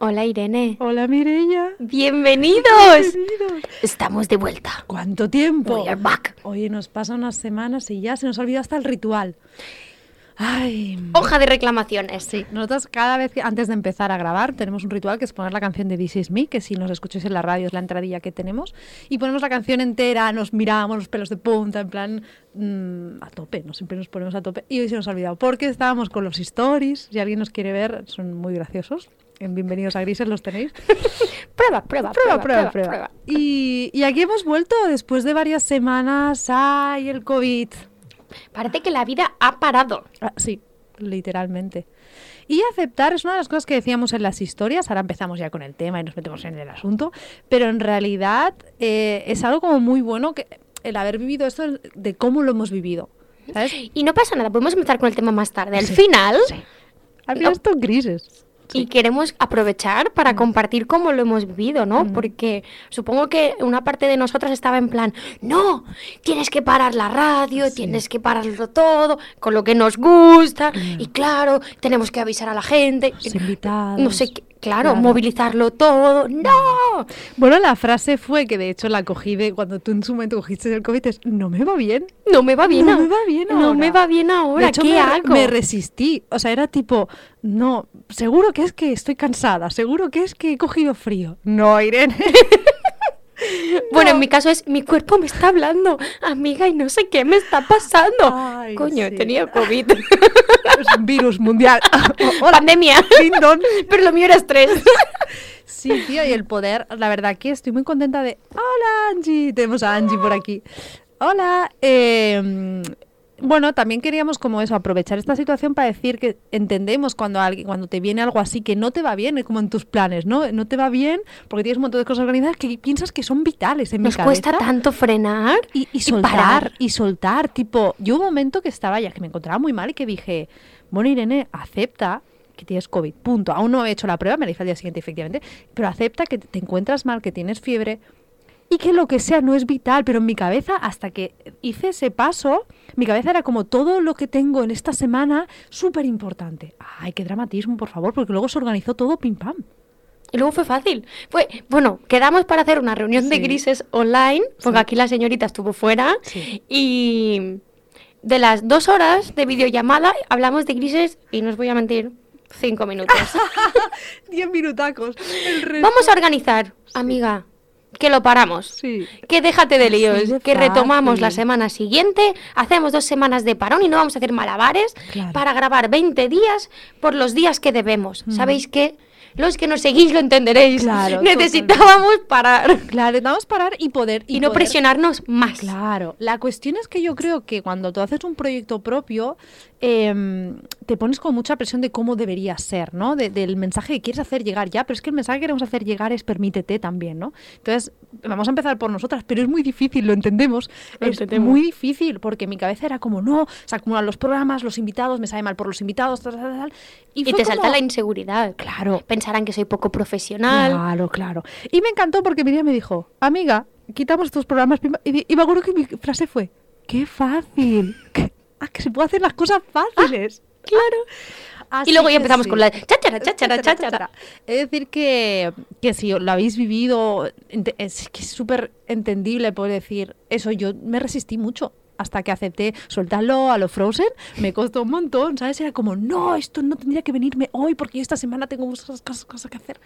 Hola Irene. Hola Mireia. Bienvenidos. Bienvenidos. Estamos de vuelta. ¿Cuánto tiempo? We are back. Oye, nos pasa unas semanas y ya se nos ha olvidado hasta el ritual. Ay. Hoja de reclamaciones. Sí, nosotros cada vez que antes de empezar a grabar tenemos un ritual que es poner la canción de This Is Me, que si nos escucháis en la radio es la entradilla que tenemos, y ponemos la canción entera, nos miramos los pelos de punta, en plan mm, a tope, no siempre nos ponemos a tope. Y hoy se nos ha olvidado porque estábamos con los stories, si alguien nos quiere ver, son muy graciosos. En Bienvenidos a Grises los tenéis. Prueba, prueba, Prueba, prueba, prueba. Y, y aquí hemos vuelto después de varias semanas. ¡Ay, el COVID! Parece que la vida ha parado. Ah, sí, literalmente. Y aceptar es una de las cosas que decíamos en las historias. Ahora empezamos ya con el tema y nos metemos en el asunto. Pero en realidad eh, es algo como muy bueno que el haber vivido esto de cómo lo hemos vivido. ¿Sabes? Y no pasa nada, podemos empezar con el tema más tarde. Al Sí, final, sí. Al final esto y queremos aprovechar para compartir cómo lo hemos vivido, ¿no? Porque supongo que una parte de nosotras estaba en plan, no, tienes que parar la radio, tienes que pararlo todo, con lo que nos gusta, y claro, tenemos que avisar a la gente. Los invitados. No sé, qué- claro, Claro. movilizarlo todo. ¡No! Bueno, la frase fue que de hecho la cogí de cuando tú en su momento cogiste el COVID, es no me va bien. No me va bien No me va bien No ahora. me va bien ahora. De hecho, ¿Qué me, hago? me resistí. O sea, era tipo, no, seguro que es que estoy cansada, seguro que es que he cogido frío. No, Irene. Bueno, en mi caso es mi cuerpo me está hablando, amiga, y no sé qué me está pasando. Ay, Coño, sí. tenía COVID. es un virus mundial. Hola, Pandemia. Pero lo mío era estrés. Sí, tío, y el poder, la verdad que estoy muy contenta de... Hola, Angie. Tenemos a Angie por aquí. Hola. eh, bueno, también queríamos como eso, aprovechar esta situación para decir que entendemos cuando alguien, cuando te viene algo así que no te va bien, como en tus planes, ¿no? No te va bien porque tienes un montón de cosas organizadas que piensas que son vitales en Nos mi cuesta cabeza. tanto frenar y, y soltar, parar. y soltar, tipo, yo un momento que estaba ya, que me encontraba muy mal y que dije, bueno, Irene, acepta que tienes COVID, punto. Aún no he hecho la prueba, me la hice al día siguiente, efectivamente, pero acepta que te encuentras mal, que tienes fiebre y que lo que sea no es vital, pero en mi cabeza, hasta que hice ese paso, mi cabeza era como todo lo que tengo en esta semana, súper importante. Ay, qué dramatismo, por favor, porque luego se organizó todo pim pam. Y luego fue fácil. Fue, bueno, quedamos para hacer una reunión de grises online, porque Sí. aquí la señorita estuvo fuera. Sí. Y de las dos horas de videollamada hablamos de grises, y no os voy a mentir, cinco minutos. Diez minutacos. El resto- Vamos a organizar, amiga, que lo paramos. Sí. Que déjate de líos, de que retomamos la semana siguiente, hacemos dos semanas de parón y no vamos a hacer malabares Claro. para grabar 20 días por los días que debemos. Mm. ¿Sabéis qué? Los que nos seguís lo entenderéis. Claro, Necesitábamos parar Claro, a parar y poder... y, no poder- presionarnos más. Claro, la cuestión es que yo creo que cuando tú haces un proyecto propio, em, te pones con mucha presión de cómo debería ser, ¿no? De- del mensaje que quieres hacer llegar ya, pero es que el mensaje que queremos hacer llegar es permítete también, ¿no? Entonces, vamos a empezar por nosotras, pero es muy difícil, lo entendemos. Lo es entendemos. muy difícil, porque mi cabeza era como, no, se acumulan los programas, los invitados, me sabe mal por los invitados, tal, tal, tal. Y, te salta la inseguridad. Claro. Pensarán que soy poco profesional. Claro, claro. Y me encantó porque Miriam me dijo, amiga, quitamos estos programas. pim, pam", Y, y me acuerdo que mi frase fue, qué fácil. Que, ah, que se puede hacer las cosas fáciles. claro. Y luego ya empezamos sí. con la cháchara, cháchara, cháchara. Es decir, que, que si lo habéis vivido, es que es súper entendible poder decir eso. Yo me resistí mucho hasta que acepté soltarlo a lo Frozen. Me costó un montón, ¿sabes? Era como, no, esto no tendría que venirme hoy porque esta semana tengo muchas cosas, cosas que hacer.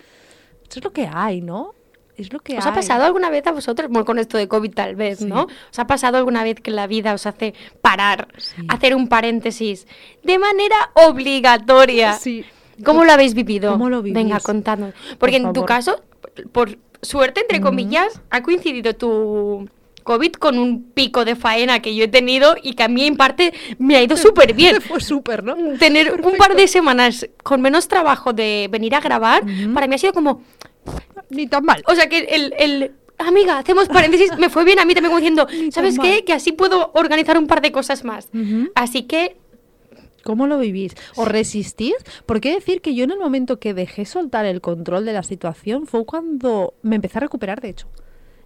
Eso es lo que hay, ¿no? Es lo que ¿Os hay. ha pasado alguna vez a vosotros, bueno, con esto de COVID tal vez, Sí. ¿no? ¿Os ha pasado alguna vez que la vida os hace parar, Sí. hacer un paréntesis de manera obligatoria? Sí. ¿Cómo lo habéis vivido? ¿Cómo lo vivís? Venga, contadnos. Porque en tu caso, por suerte, entre comillas, ha coincidido tu COVID con un pico de faena que yo he tenido y que a mí en parte me ha ido súper bien. Fue súper, ¿no? Tener un par de semanas con menos trabajo de venir a grabar, para mí ha sido como, Ni tan mal. o sea que el, el- amiga, hacemos paréntesis, me fue bien a mí también como diciendo, ¿sabes mal. qué? Que así puedo organizar un par de cosas más. Así que, ¿Cómo lo vivís? ¿Os resistís? Porque decir que yo en el momento que dejé soltar el control de la situación fue cuando me empecé a recuperar, de hecho.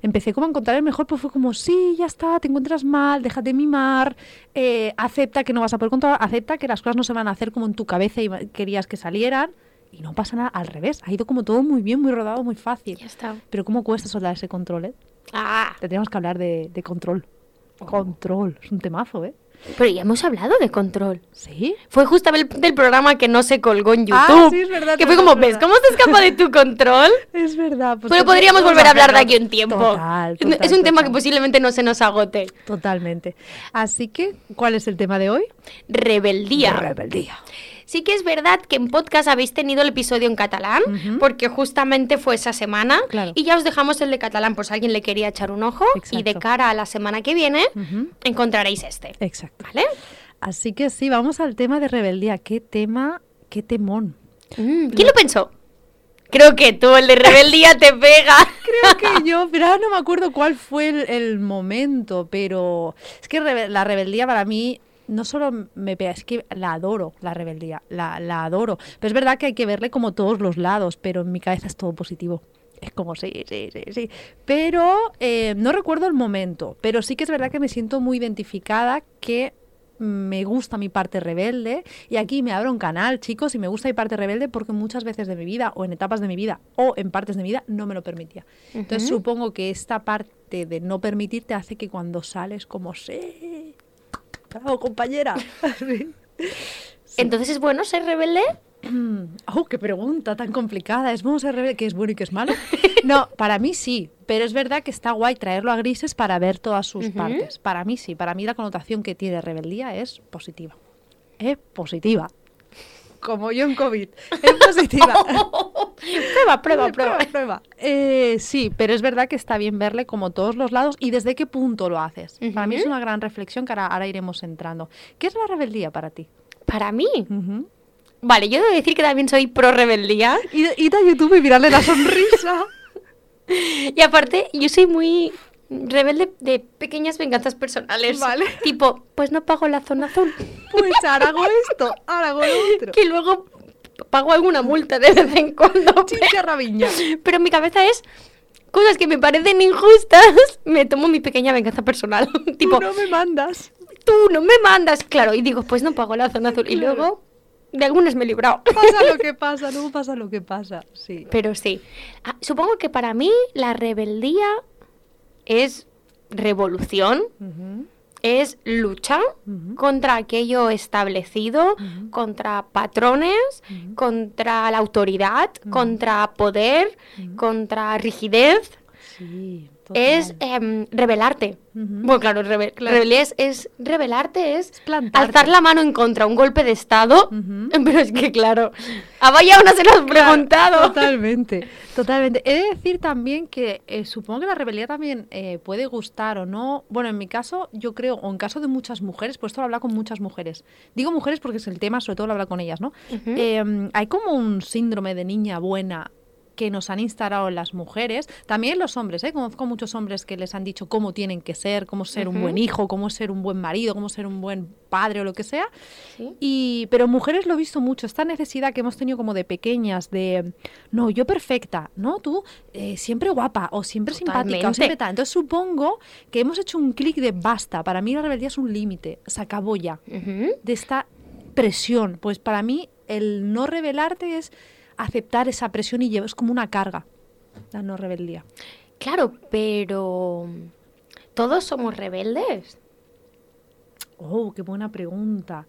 Empecé como a encontrar el mejor, pues fue como, sí, ya está, te encuentras mal, déjate mimar, eh, acepta que no vas a poder controlar, acepta que las cosas no se van a hacer como en tu cabeza y querías que salieran, y no pasa nada, al revés, ha ido como todo muy bien, muy rodado, muy fácil. Ya está. Pero ¿cómo cuesta soltar ese control, eh? Ah, Tendríamos que hablar de, de control. Control, es un temazo, ¿eh? pero ya hemos hablado de control. ¿Sí? Fue justamente el del programa que no se colgó en YouTube. Ah, sí, es verdad, Que fue como, es ¿ves cómo se escapa de tu control? Es verdad. pues Pero podríamos volver a hablar de aquí un tiempo. Total, es total, un tema que posiblemente no se nos agote. Totalmente. Así que, ¿cuál es el tema de hoy? Rebeldía. Rebeldía. Sí que es verdad que en podcast habéis tenido el episodio en catalán, porque justamente fue esa semana. Claro. Y ya os dejamos el de catalán por si alguien le quería echar un ojo. Y de cara a la semana que viene, encontraréis este. Exacto. ¿Vale? Así que sí, vamos al tema de rebeldía. ¿Qué tema, qué temón? Mm, ¿Quién lo pensó? Creo que tú, el de rebeldía, te pega. Creo que yo, pero no me acuerdo cuál fue el, el momento, pero es que rebe- la rebeldía para mí no solo me pega, es que la adoro, la rebeldía, la, la adoro. Pero es verdad que hay que verle como todos los lados, pero en mi cabeza es todo positivo. Es como, sí, sí, sí, sí. Pero eh, no recuerdo el momento, pero sí que es verdad que me siento muy identificada que me gusta mi parte rebelde y aquí me abro un canal, chicos, y me gusta mi parte rebelde porque muchas veces de mi vida o en etapas de mi vida o en partes de mi vida no me lo permitía. Entonces supongo que esta parte de no permitirte hace que cuando sales como sí, bravo compañera. Sí. Entonces, ¿es bueno ser rebelde? Oh, qué pregunta tan complicada. ¿Es bueno ser rebelde? ¿Qué es bueno y qué es malo? No, para mí sí, pero es verdad que está guay traerlo a grises para ver todas sus partes. Para mí sí, para mí la connotación que tiene rebeldía es positiva. Es positiva. Como yo en COVID. Es positiva. prueba, prueba, prueba. prueba. Eh, sí, pero es verdad que está bien verle como todos los lados y desde qué punto lo haces. Para mí es una gran reflexión que ahora, ahora iremos entrando. ¿Qué es la rebeldía para ti? Para mí. Vale, yo debo decir que también soy pro rebeldía. Id, id a YouTube y mirarle la sonrisa. Y aparte, yo soy muy rebelde de pequeñas venganzas personales. Vale. Tipo, pues no pago la zona azul. Pues ahora hago esto, ahora hago lo otro. Que luego pago alguna multa de vez en cuando. Chicha rabiña. Pero mi cabeza es cosas que me parecen injustas. Me tomo mi pequeña venganza personal. tipo, Tú no me mandas. tú no me mandas. Claro, y digo, pues no pago la zona azul. Y luego, de algunas me he librado. Pasa lo que pasa, no pasa lo que pasa. Sí. Pero sí. Ah, supongo que para mí la rebeldía es revolución, es lucha contra aquello establecido, contra patrones, contra la autoridad, contra poder, contra rigidez. Sí. Es total. em, rebelarte. Ujú. Bueno, claro, rebe- Claro. es, es rebelarte, es plantarte. alzar la mano en contra un golpe de Estado. Pero es que, claro, a vaya una se lo has preguntado. Totalmente, totalmente. He de decir también que eh, supongo que la rebeldía también eh, puede gustar o no. Bueno, en mi caso, yo creo, o en caso de muchas mujeres, pues esto lo habla con muchas mujeres. Digo mujeres porque es el tema, sobre todo lo habla con ellas, ¿no? Eh, hay como un síndrome de niña buena que nos han instalado las mujeres, también los hombres, ¿eh? conozco muchos hombres que les han dicho cómo tienen que ser, cómo ser un buen hijo, cómo ser un buen marido, cómo ser un buen padre o lo que sea, Sí. y, pero mujeres lo he visto mucho, esta necesidad que hemos tenido como de pequeñas, de, no, yo perfecta, no, tú eh, siempre guapa o siempre simpática o siempre tal. Entonces supongo que hemos hecho un clic de basta, para mí la rebeldía es un límite, se acabó ya, de esta presión. Pues para mí el no rebelarte es aceptar esa presión y llevar, es como una carga, la no rebeldía. Claro, pero todos somos rebeldes. Oh, qué buena pregunta.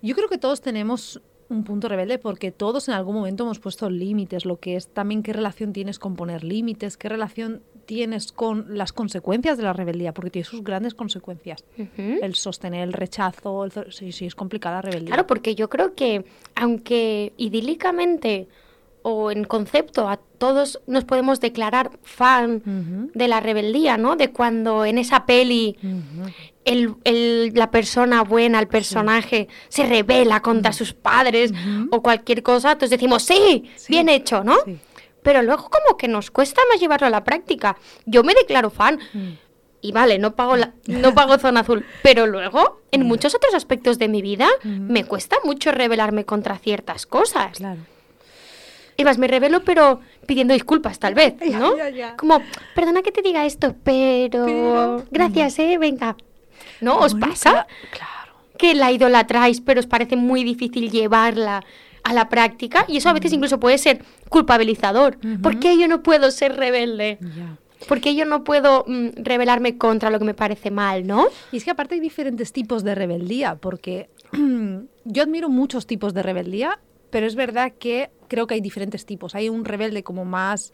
Yo creo que todos tenemos un punto rebelde porque todos en algún momento hemos puesto límites, lo que es también qué relación tienes con poner límites, qué relación tienes con las consecuencias de la rebeldía, porque tiene sus grandes consecuencias. El sostener el rechazo, el sí, sí, es complicada la rebeldía. Claro, porque yo creo que aunque idílicamente o en concepto a todos nos podemos declarar fan de la rebeldía, ¿no? De cuando en esa peli el, el- la persona buena, el personaje, se revela contra sus padres o cualquier cosa, entonces decimos, sí, Sí, bien hecho, ¿no? sí. Pero luego como que nos cuesta más llevarlo a la práctica. Yo me declaro fan Mm. y vale, no pago, la- no pago zona azul, pero luego en muchos otros aspectos de mi vida Ujú. me cuesta mucho rebelarme contra ciertas cosas. Claro. Y más, me revelo, pero pidiendo disculpas, tal vez, Ya, ¿no? ya, ya. Como, perdona que te diga esto, pero... Pero- Gracias, ¿eh? Venga. ¿No os pasa? cla- Claro. Que la idolatráis, pero os parece muy difícil llevarla a la práctica y eso a veces incluso puede ser culpabilizador. ¿Por qué yo no puedo ser rebelde? Ya. ¿Por qué yo no puedo mm, rebelarme contra lo que me parece mal, no? Y es que aparte hay diferentes tipos de rebeldía, porque yo admiro muchos tipos de rebeldía, pero es verdad que creo que hay diferentes tipos. Hay un rebelde como más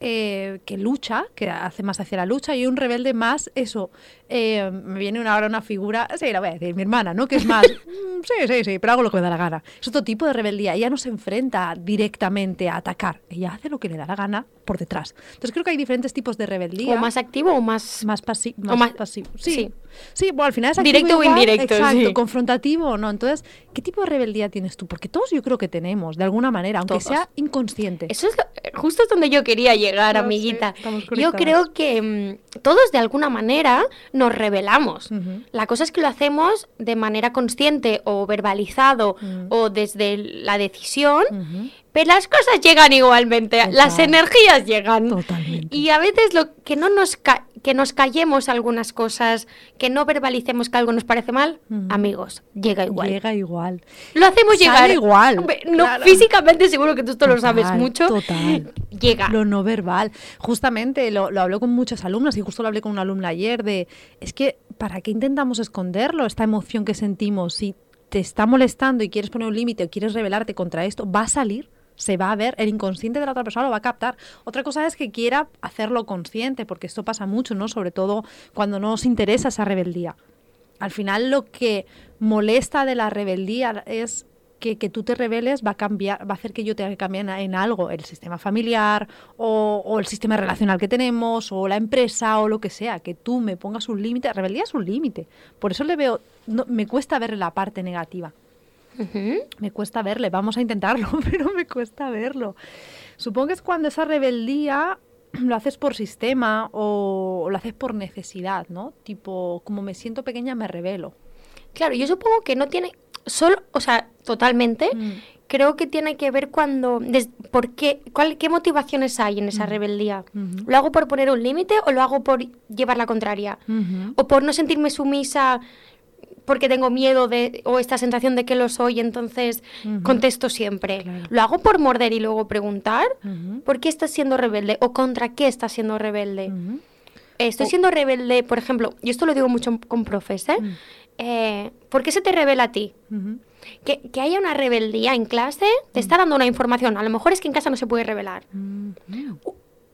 eh, que lucha, que hace más hacia la lucha, y un rebelde más eso. Eh, me viene ahora una figura, sí, la voy a decir, mi hermana, ¿no? Que es más, "Mm, sí, sí, sí, pero hago lo que me da la gana. Es otro tipo de rebeldía. Ella no se enfrenta directamente a atacar, ella hace lo que le da la gana por detrás. Entonces creo que hay diferentes tipos de rebeldía. O más activo o más... más, pasi- O más pasivo. Sí. sí. sí. bueno, al final es activo Directo o indirecto, Exacto, sí. confrontativo o no. Entonces, ¿qué tipo de rebeldía tienes tú? Porque todos yo creo que tenemos, de alguna manera, aunque Todos. sea inconsciente. Eso es lo- justo es donde yo quería llegar, amiguita. yo creo que mm, todos de alguna manera nos rebelamos. Ujú. La cosa es que lo hacemos de manera consciente o verbalizado o desde la decisión, pero las cosas llegan igualmente, las energías llegan. Totalmente. Y a veces lo que no nos ca- que nos callemos algunas cosas, que no verbalicemos que algo nos parece mal, amigos, llega igual. Llega igual. Lo hacemos Sale llegar. igual, No, claro. físicamente seguro que tú esto lo sabes mucho. total. Llega. Lo no verbal. Justamente lo, lo hablé con muchas alumnas y justo lo hablé con una alumna ayer de, es que, ¿para qué intentamos esconderlo, esta emoción que sentimos? Si te está molestando y quieres poner un límite o quieres rebelarte contra esto, va a salir, se va a ver, el inconsciente de la otra persona lo va a captar. Otra cosa es que quiera hacerlo consciente, porque esto pasa mucho, ¿no? Sobre todo cuando no os interesa esa rebeldía. Al final lo que molesta de la rebeldía es que, que tú te rebeles va a cambiar, va a hacer que yo que cambiar en, algo, el sistema familiar o, o el sistema relacional que tenemos o la empresa o lo que sea, que tú me pongas un límite. Rebeldía es un límite. Por eso le veo, no, me cuesta ver la parte negativa. Me cuesta verle, vamos a intentarlo, pero me cuesta verlo. Supongo que es cuando esa rebeldía lo haces por sistema o, o lo haces por necesidad, ¿no? Tipo, como me siento pequeña, me rebelo. Claro, yo supongo que no tiene solo, o sea, totalmente. Mm. Creo que tiene que ver cuando, des- ¿por qué, cuál, qué motivaciones hay en esa rebeldía? Ujú. ¿Lo hago por poner un límite o lo hago por llevar la contraria? ¿O por no sentirme sumisa porque tengo miedo de, o esta sensación de que lo soy, entonces contesto siempre? Claro. ¿Lo hago por morder y luego preguntar? ¿Por qué estás siendo rebelde? ¿O contra qué estás siendo rebelde? Eh, Estoy O- siendo rebelde, por ejemplo, y esto lo digo mucho con profes, ¿eh? Mm. Eh, ¿Por qué se te revela a ti? Que, que haya una rebeldía en clase te está dando una información. A lo mejor es que en casa no se puede revelar.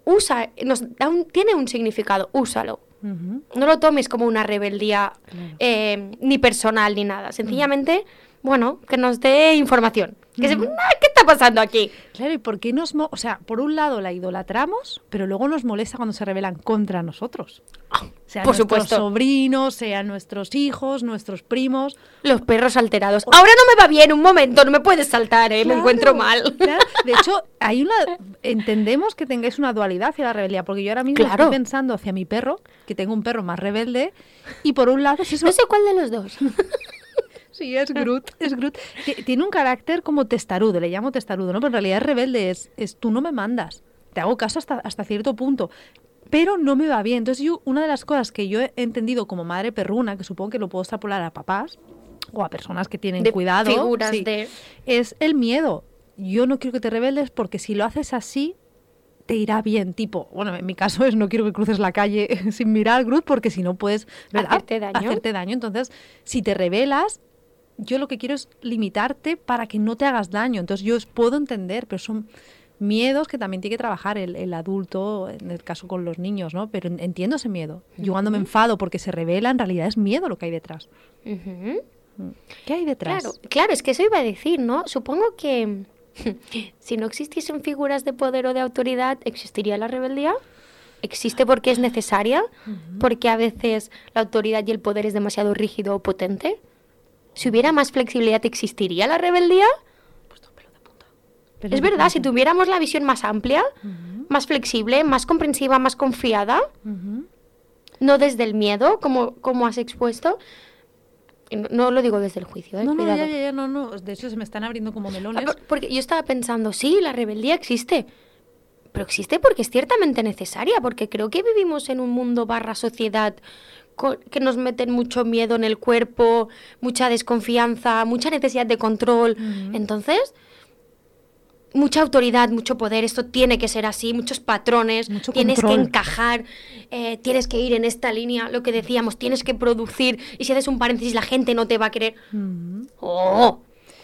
Usa, nos da un- tiene un significado, úsalo. No lo tomes como una rebeldía Claro. eh, ni personal ni nada. Sencillamente, bueno, que nos dé información. Que se- "Ah, ¿Qué está pasando aquí? Claro, ¿y por qué nos... mo- O sea, por un lado la idolatramos, pero luego nos molesta cuando se rebelan contra nosotros. Sean por nuestros supuesto. sobrinos, sean nuestros hijos, nuestros primos. Los perros alterados. Ahora no me va bien, un momento, no me puedes saltar, ¿eh? me Claro, encuentro mal. claro. De hecho, hay una entendemos que tengáis una dualidad hacia la rebeldía, porque yo ahora mismo Claro. estoy pensando hacia mi perro, que tengo un perro más rebelde, y por un lado es eso. No sé cuál de los dos. Sí, es Groot, es Groot. Ti- Tiene un carácter como testarudo, le llamo testarudo, ¿no? Pero en realidad es rebelde, es, es tú no me mandas. Te hago caso hasta, hasta cierto punto. Pero no me va bien. Entonces yo, una de las cosas que yo he entendido como madre perruna, que supongo que lo puedo extrapolar a papás o a personas que tienen De cuidado, figuras sí, de- es el miedo. Yo no quiero que te rebeldes porque si lo haces así, te irá bien. Tipo, bueno, en mi caso es no quiero que cruces la calle sin mirar, Groot, porque si no puedes ¿verdad? Hacerte daño. Hacerte daño. Entonces, si te rebelas, yo lo que quiero es limitarte para que no te hagas daño. Entonces yo os puedo entender, pero son miedos que también tiene que trabajar el, el adulto, en el caso con los niños, ¿no? Pero en- entiendo ese miedo. Yo cuando me enfado porque se revela, en realidad es miedo lo que hay detrás. Ujú. ¿Qué hay detrás? Claro, claro, es que eso iba a decir, ¿no? Supongo que si no existiesen figuras de poder o de autoridad, ¿existiría la rebeldía? ¿Existe porque es necesaria? ¿Porque a veces la autoridad y el poder es demasiado rígido o potente? Si hubiera más flexibilidad, ¿existiría la rebeldía? Pero es de verdad, si punta. tuviéramos la visión más amplia, más flexible, más comprensiva, más confiada, no desde el miedo, como, como has expuesto, no, no lo digo desde el juicio, ¿eh? No, no, Cuidado. ya, ya, ya, no, no. De hecho, se me están abriendo como Ah, melones. por- Porque yo estaba pensando, sí, la rebeldía existe, pero existe porque es ciertamente necesaria, porque creo que vivimos en un mundo barra sociedad que nos meten mucho miedo en el cuerpo, mucha desconfianza, mucha necesidad de control. Entonces, mucha autoridad, mucho poder, esto tiene que ser así, muchos patrones, Mucho tienes control. que encajar, eh, tienes que ir en esta línea, lo que decíamos, tienes que producir, y si haces un paréntesis la gente no te va a querer. ¡Oh!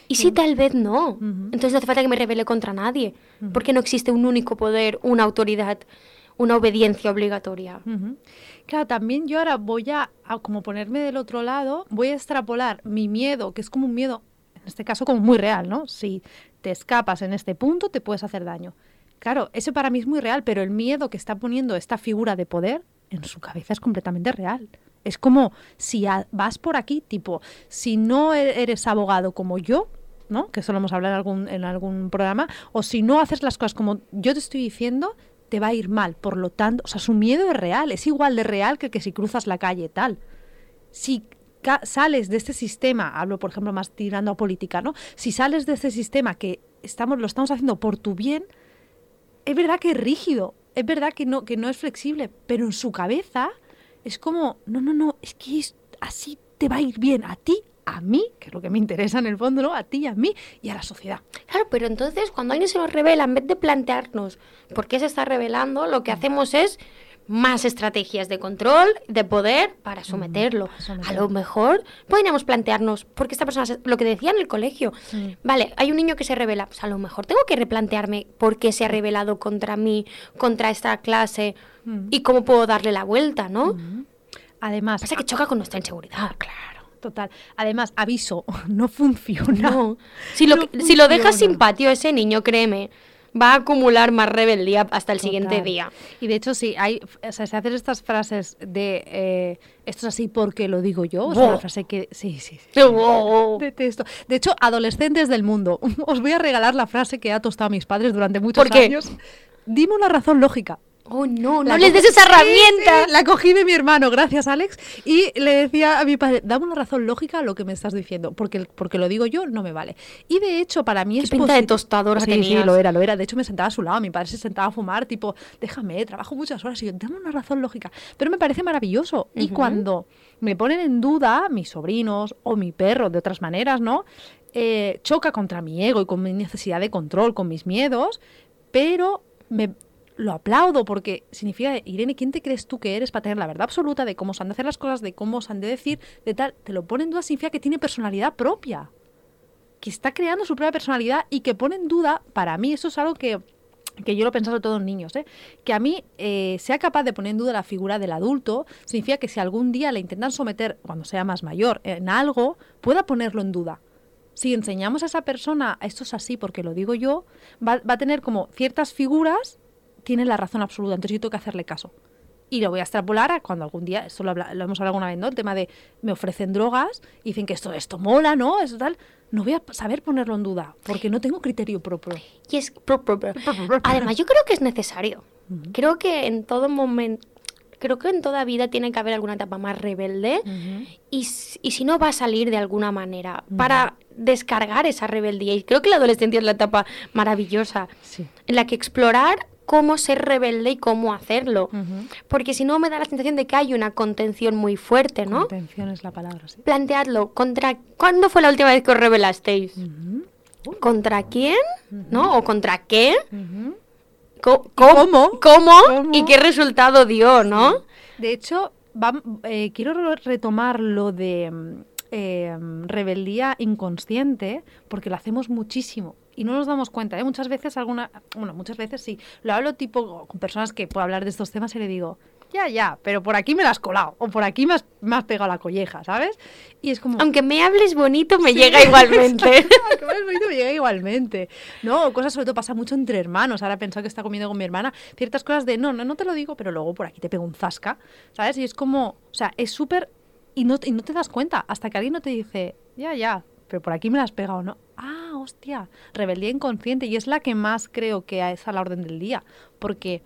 Y si tal vez no, entonces no hace falta que me revele contra nadie, porque no existe un único poder, una autoridad, una obediencia obligatoria. Claro, también yo ahora voy a, a como ponerme del otro lado, voy a extrapolar mi miedo, que es como un miedo, en este caso como muy real, ¿no? Si te escapas en este punto, te puedes hacer daño. Claro, ese para mí es muy real, pero el miedo que está poniendo esta figura de poder en su cabeza es completamente real. Es como si vas por aquí, tipo, si no e- eres abogado como yo, ¿no? Que eso lo hemos hablado en algún, en algún programa, o si no haces las cosas como yo te estoy diciendo, te va a ir mal. Por lo tanto, o sea, su miedo es real, es igual de real que que si cruzas la calle tal. Si sales de este sistema, hablo por ejemplo más tirando a política, ¿no? Si sales de este sistema que estamos, lo estamos haciendo por tu bien, es verdad que es rígido, es verdad que no, que no es flexible, pero en su cabeza es como, no, no, no, es que así te va a ir bien a ti, a mí, que es lo que me interesa en el fondo, ¿no? A ti, a mí y a la sociedad. Claro, pero entonces cuando alguien se nos revela, en vez de plantearnos por qué se está revelando, lo que hacemos es más estrategias de control, de poder para someterlo. para A lo mejor podríamos plantearnos, porque esta persona, se- lo que decía en el colegio, vale, hay un niño que se revela, pues a lo mejor tengo que replantearme por qué se ha revelado contra mí, contra esta clase Mm. y cómo puedo darle la vuelta, ¿no? Además, Pasa que choca con nuestra inseguridad. claro, total. Además, aviso, no funciona. No. Si lo, No si lo dejas sin patio ese niño, créeme, va a acumular más rebeldía hasta el siguiente día. Y de hecho, sí, hay, o sea, se hacen estas frases de eh, esto es así porque lo digo yo. Es Buah. una frase que. Sí, sí, sí. Wow. Detesto. De hecho, adolescentes del mundo, os voy a regalar la frase que ha tostado a mis padres durante muchos ¿Por qué? años. Dime una razón lógica. Oh, no, La no les des esa herramienta. sí, la cogí de mi hermano, gracias Alex. Y le decía a mi padre, dame una razón lógica a lo que me estás diciendo, porque, porque lo digo yo, no me vale. Y de hecho, para mí Qué es pinta de tostadora sí, tenías. Sí, lo era, lo era. De hecho, me sentaba a su lado, mi padre se sentaba a fumar, tipo, déjame, trabajo muchas horas y yo, dame una razón lógica. Pero me parece maravilloso. Y cuando me ponen en duda mis sobrinos o mi perro, de otras maneras, ¿no? Eh, choca contra mi ego y con mi necesidad de control, con mis miedos, pero me lo aplaudo porque significa, Irene, ¿quién te crees tú que eres para tener la verdad absoluta de cómo se han de hacer las cosas, de cómo se han de decir, de tal? Te lo pone en duda significa que tiene personalidad propia, que está creando su propia personalidad y que pone en duda, para mí eso es algo que, que yo lo he pensado sobre todo en niños, ¿eh? que a mí eh, sea capaz de poner en duda la figura del adulto, significa que si algún día le intentan someter, cuando sea más mayor, en algo, pueda ponerlo en duda si enseñamos a esa persona esto es así porque lo digo yo, va, va a tener como ciertas figuras, tiene la razón absoluta, entonces yo tengo que hacerle caso. Y lo voy a extrapolar a cuando algún día, esto lo, habla- lo hemos hablado alguna vez, ¿no? El tema de me ofrecen drogas y dicen que esto, esto mola, ¿no? Eso tal. No voy a saber ponerlo en duda porque no tengo criterio propio. Y es... pro- pro- pro. Además, yo creo que es necesario. Creo que en todo momento... Creo que en toda vida tiene que haber alguna etapa más rebelde y, y si no va a salir de alguna manera para descargar esa rebeldía. Y creo que la adolescencia es la etapa maravillosa Sí. en la que explorar cómo ser rebelde y cómo hacerlo. Porque si no me da la sensación de que hay una contención muy fuerte, ¿no? Contención es la palabra, sí. Planteadlo, contra ¿cuándo fue la última vez que os rebelasteis? ¿Contra quién? ¿No? ¿O contra qué? Cómo? ¿Cómo? ¿Cómo? ¿Y qué resultado dio, no? De hecho, eh, quiero re- retomar lo de mm, eh, mm, rebeldía inconsciente, porque lo hacemos muchísimo y no nos damos cuenta. ¿eh? Muchas veces, alguna, bueno, muchas veces sí. Lo hablo tipo con personas que puedo hablar de estos temas y le digo, ya, ya, pero por aquí me la has colado o por aquí me has, me has pegado la colleja, ¿sabes? Y es como... Aunque me hables bonito, me Sí, llega igualmente. exacto, que es bonito, me llega igualmente. No, cosas sobre todo pasa mucho entre hermanos. Ahora he pensado que está comiendo con mi hermana. Ciertas cosas de, no, no, no te lo digo, pero luego por aquí te pego un zasca, ¿sabes? Y es como, o sea, es súper... Y no, y no te das cuenta hasta que alguien no te dice, ya, ya, pero por aquí me la has pegado, ¿no? Ah, hostia, rebeldía inconsciente. Y es la que más creo que es a la orden del día. Porque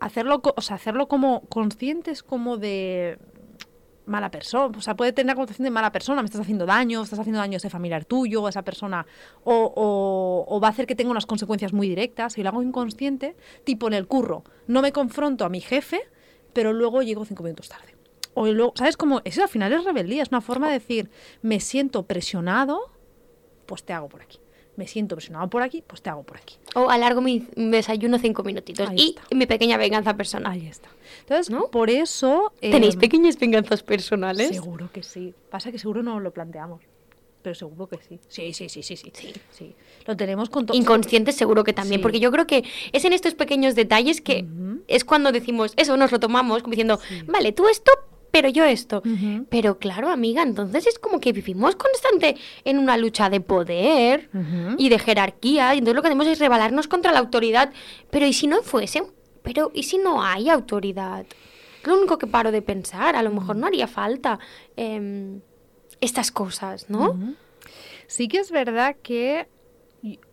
hacerlo, o sea, hacerlo como conscientes como de mala persona, o sea, puede tener la connotación de mala persona, me estás haciendo daño, estás haciendo daño a ese familiar tuyo, a esa persona, o, o- o va a hacer que tenga unas consecuencias muy directas, y lo hago inconsciente, tipo en el curro, no me confronto a mi jefe, pero luego llego cinco minutos tarde. O luego, ¿sabes cómo? Eso al final es rebeldía, es una forma de decir, me siento presionado, pues te hago por aquí. me siento presionado por aquí, pues te hago por aquí. O alargo mi desayuno cinco minutitos. Ahí y está. mi pequeña venganza personal. Ahí está. Entonces, ¿No? por eso... ¿Tenéis em, pequeñas venganzas personales? Seguro que sí. Pasa que seguro no lo planteamos. Pero seguro que sí. Sí, sí, sí, sí, sí. sí. Lo tenemos con todo. Inconscientes seguro que también, Sí. porque yo creo que es en estos pequeños detalles que es cuando decimos, eso nos lo tomamos como diciendo, vale, tú esto, pero yo esto. Pero claro, amiga, entonces es como que vivimos constante en una lucha de poder y de jerarquía, y entonces lo que hacemos es rebelarnos contra la autoridad. Pero ¿y si no fuese? Pero ¿y si no hay autoridad? Es lo único que paro de pensar, a lo mejor no haría falta em, estas cosas, ¿no? Sí que es verdad que,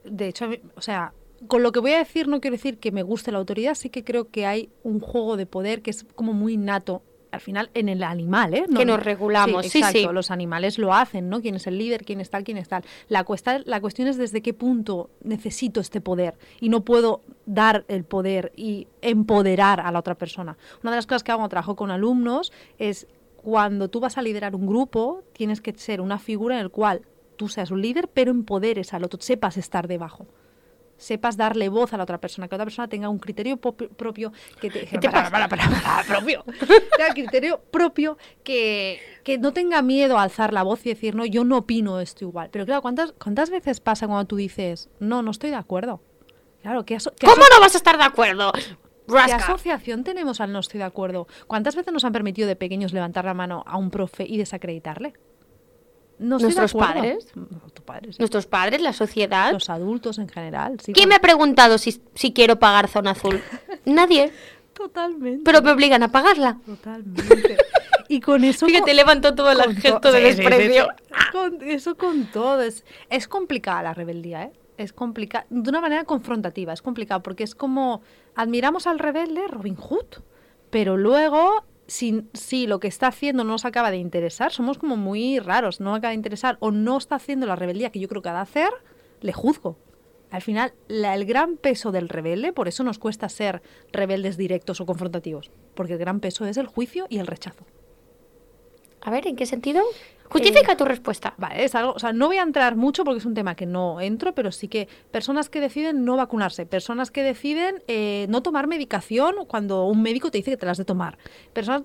de hecho, o sea, con lo que voy a decir no quiero decir que me guste la autoridad, sí que creo que hay un juego de poder que es como muy innato. Al final, en el animal, ¿eh? Que nos regulamos, sí, exacto, sí. Los animales lo hacen, ¿no? ¿Quién es el líder? ¿Quién es tal? ¿Quién es tal? La, cuesta- la cuestión es desde qué punto necesito este poder y no puedo dar el poder y empoderar a la otra persona. Una de las cosas que hago cuando trabajo con alumnos es cuando tú vas a liderar un grupo, tienes que ser una figura en el cual tú seas un líder, pero empoderes al otro, sepas estar debajo. Sepas darle voz a la otra persona, que la otra persona tenga un criterio propio que te, ¿Qué te para, para, para, para, propio. Tenga criterio propio que, que no tenga miedo a alzar la voz y decir, no, yo no opino esto igual. Pero claro, ¿cuántas, cuántas veces pasa cuando tú dices, no, no estoy de acuerdo? Claro, ¿qué, aso- qué ¿Cómo no vas a estar de acuerdo? ¿Qué asociación tenemos al no estoy de acuerdo? ¿Cuántas veces nos han permitido de pequeños levantar la mano a un profe y desacreditarle? No ¿Nuestros padres? Padres. Nuestros padres, la sociedad. Los adultos en general. Sí, ¿Quién me ha preguntado si, si quiero pagar zona azul? Nadie. Totalmente. Pero me obligan a pagarla. Totalmente. Y con eso... Fíjate, levanto todo el gesto to- de sí, desprecio. Con- eso con todo. Es, es complicada la rebeldía, ¿eh? Es complicada. De una manera confrontativa. Es complicado porque es como... Admiramos al rebelde Robin Hood. Pero luego, si, lo que está haciendo no nos acaba de interesar, somos como muy raros. No acaba de interesar o no está haciendo la rebeldía que yo creo que ha de hacer, le juzgo. Al final, la- el gran peso del rebelde, por eso nos cuesta ser rebeldes directos o confrontativos, porque el gran peso es el juicio y el rechazo. A ver, ¿en qué sentido? Justifica tu respuesta. Vale, es algo, o sea, no voy a entrar mucho porque es un tema que no entro, pero sí que personas que deciden no vacunarse, personas que deciden eh, no tomar medicación cuando un médico te dice que te las has de tomar, personas,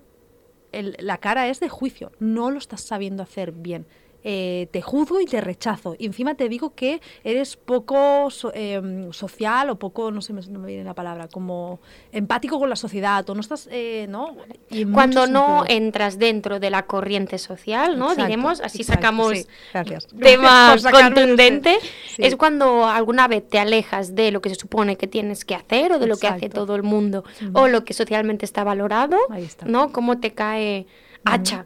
el- la cara es de juicio, no lo estás sabiendo hacer bien. Eh, te juzgo y te rechazo. Y encima te digo que eres poco so- em, social o poco, no sé, no me viene la palabra, como empático con la sociedad o no estás, eh, ¿no? Y Cuando no sentidos. entras dentro de la corriente social, ¿no? Exacto, Diremos, así exacto, sacamos sí, gracias. tema Gracias por sacarme contundente. ese- sí. Es cuando alguna vez te alejas de lo que se supone que tienes que hacer o de lo que hace todo el mundo o lo que socialmente está valorado, Ahí está. ¿no? Cómo te cae hacha.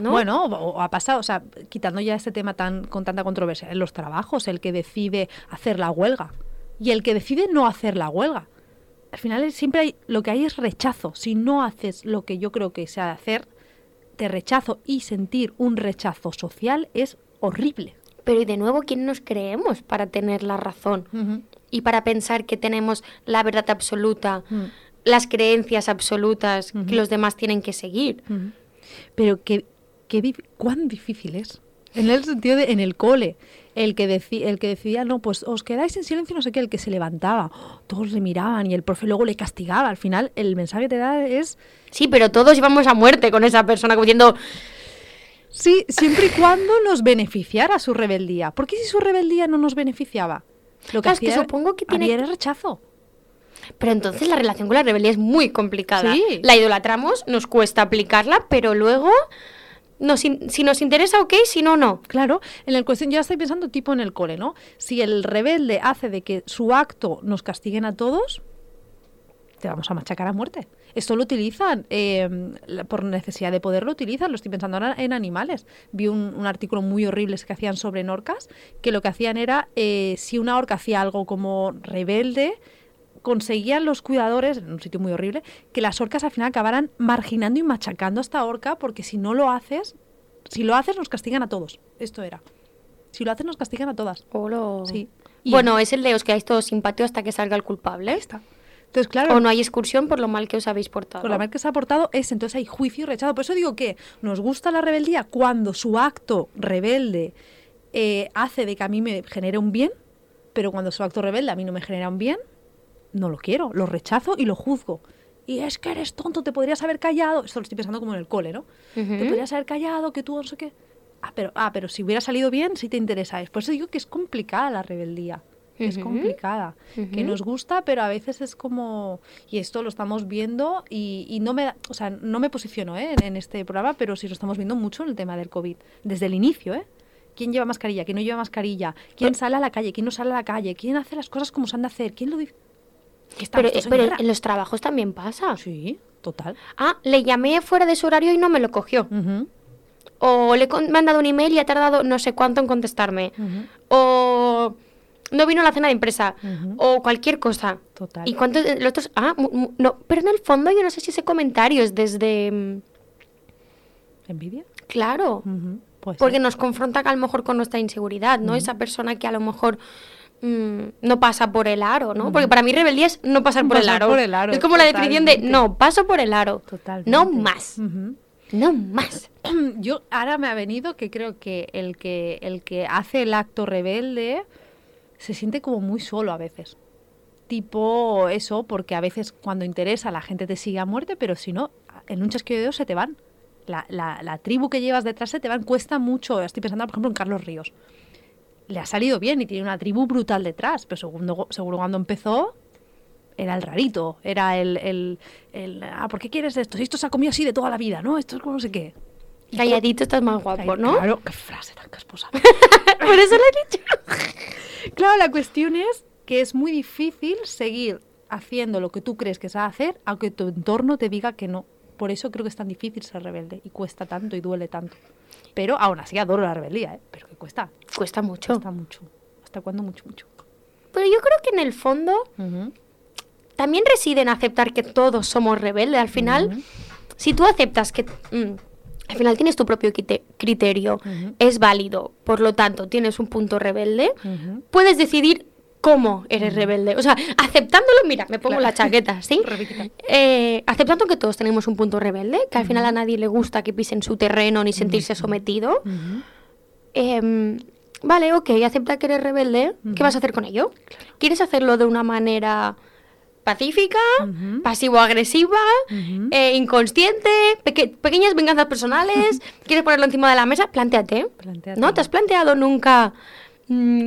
Bueno, o, o ha pasado, o sea, quitando ya este tema tan con tanta controversia, en los trabajos, el que decide hacer la huelga y el que decide no hacer la huelga. Al final siempre hay, lo que hay es rechazo. Si no haces lo que yo creo que se ha de hacer, te rechazo y sentir un rechazo social es horrible. Pero y de nuevo, ¿quién nos creemos para tener la razón? Y para pensar que tenemos la verdad absoluta, las creencias absolutas que los demás tienen que seguir. Pero qué, qué dif- cuán difícil es. En el sentido de, en el cole, el que, el que decía, no, pues os quedáis en silencio, no sé qué, el que se levantaba, todos le miraban y el profe luego le castigaba. Al final, el mensaje que te da es, Sí, pero todos íbamos a muerte con esa persona, como diciendo, sí, siempre y cuando nos beneficiara su rebeldía. ¿Por qué si su rebeldía no nos beneficiaba? Lo Claro, es que hacía supongo que tiene- era rechazo. Pero entonces la relación con la rebeldía es muy complicada. Sí. La idolatramos, nos cuesta aplicarla, pero luego, nos in- si nos interesa, ok, si no, no. Claro, en el cuestión, ya estoy pensando tipo en el cole, ¿no? Si el rebelde hace de que su acto nos castiguen a todos, te vamos a machacar a muerte. Esto lo utilizan, eh, la- por necesidad de poder lo utilizan, lo estoy pensando ahora en animales. Vi un, un artículo muy horrible que hacían sobre orcas, que lo que hacían era, eh, si una orca hacía algo como rebelde, conseguían los cuidadores, en un sitio muy horrible, que las orcas al final acabaran marginando y machacando a esta orca, porque si no lo haces, si lo haces nos castigan a todos. Esto era. Si lo haces nos castigan a todas. Sí. Y- Bueno, es el de os quedáis todos sin patio hasta que salga el culpable. está. Entonces, claro, O no hay excursión por lo mal que os habéis portado. con la marca que se ha aportado es, entonces hay juicio y rechazo. Por eso digo que nos gusta la rebeldía cuando su acto rebelde eh, hace de que a mí me genere un bien, pero cuando su acto rebelde a mí no me genera un bien, no lo quiero, lo rechazo y lo juzgo. Y es que eres tonto, te podrías haber callado. Esto lo estoy pensando como en el cole, ¿no? Te podrías haber callado, que tú no sé qué. Ah pero, ah, pero si hubiera salido bien, sí te interesa. Por eso digo que es complicada la rebeldía. Es complicada. Que nos gusta, pero a veces es como. Y esto lo estamos viendo y, y no me o sea, no me posiciono ¿eh? en, en este programa, pero sí lo estamos viendo mucho en el tema del COVID. Desde el inicio, ¿eh? ¿Quién lleva mascarilla? ¿Quién no lleva mascarilla? ¿Quién sale a la calle? ¿Quién no sale a la calle? ¿Quién hace las cosas como se han de hacer? ¿Quién lo dice? Pero, en pero guerra. en los trabajos también pasa. Sí, total. Ah, le llamé fuera de su horario y no me lo cogió. O le he mandado un email y ha tardado no sé cuánto en contestarme. O no vino a la cena de empresa. O cualquier cosa. Total. Y cuántos los otros. Ah, no. Pero en el fondo yo no sé si ese comentario es desde. mm, ¿Envidia? Claro. Puede Porque nos confronta a lo mejor con nuestra inseguridad, ¿no? Esa persona que a lo mejor mm, no pasa por el aro, ¿no? Porque para mí rebeldía es no pasar por, el, Pasar aro. por el aro, Es como la definición de no, paso por el aro. Totalmente. No más. No más. Yo ahora me ha venido que creo que el que el que hace el acto rebelde se siente como muy solo a veces. Tipo eso, porque a veces cuando interesa la gente te sigue a muerte, pero si no, en un chasquido de dedos se te van. La, la- la tribu que llevas detrás se te van, cuesta mucho. Estoy pensando, por ejemplo, en Carlos Ríos. Le ha salido bien y tiene una tribu brutal detrás, pero seguro, seguro cuando empezó era el rarito, era el, el, el, ah, ¿por qué quieres esto? Si esto se ha comido así de toda la vida, ¿no? Esto es como no sé qué. Calladito estás más guapo, ¿no? Claro, qué frase tan casposa. Por eso lo he dicho. claro, la cuestión es que es muy difícil seguir haciendo lo que tú crees que se va a hacer, aunque tu entorno te diga que no. Por eso creo que es tan difícil ser rebelde y cuesta tanto y duele tanto. Pero aún así adoro la rebeldía, ¿eh? Pero que cuesta, Cuesta mucho. cuesta mucho. ¿Hasta cuándo mucho, mucho? Pero yo creo que en el fondo también reside en aceptar que todos somos rebeldes. Al final, si tú aceptas que mm, al final tienes tu propio criterio, es válido, por lo tanto tienes un punto rebelde, puedes decidir cómo eres rebelde. O sea, aceptándolo, mira, me pongo Claro. la chaqueta, ¿sí? Eh, aceptando que todos tenemos un punto rebelde, que al final a nadie le gusta que pisen su terreno ni sentirse sometido. Em, vale, ok, acepta que eres rebelde. ¿Qué vas a hacer con ello? ¿Quieres hacerlo de una manera pacífica, pasivo-agresiva, eh, inconsciente, peque- pequeñas venganzas personales? ¿Quieres ponerlo encima de la mesa? Plantéate. Plantéatelo. ¿No te has planteado nunca mm,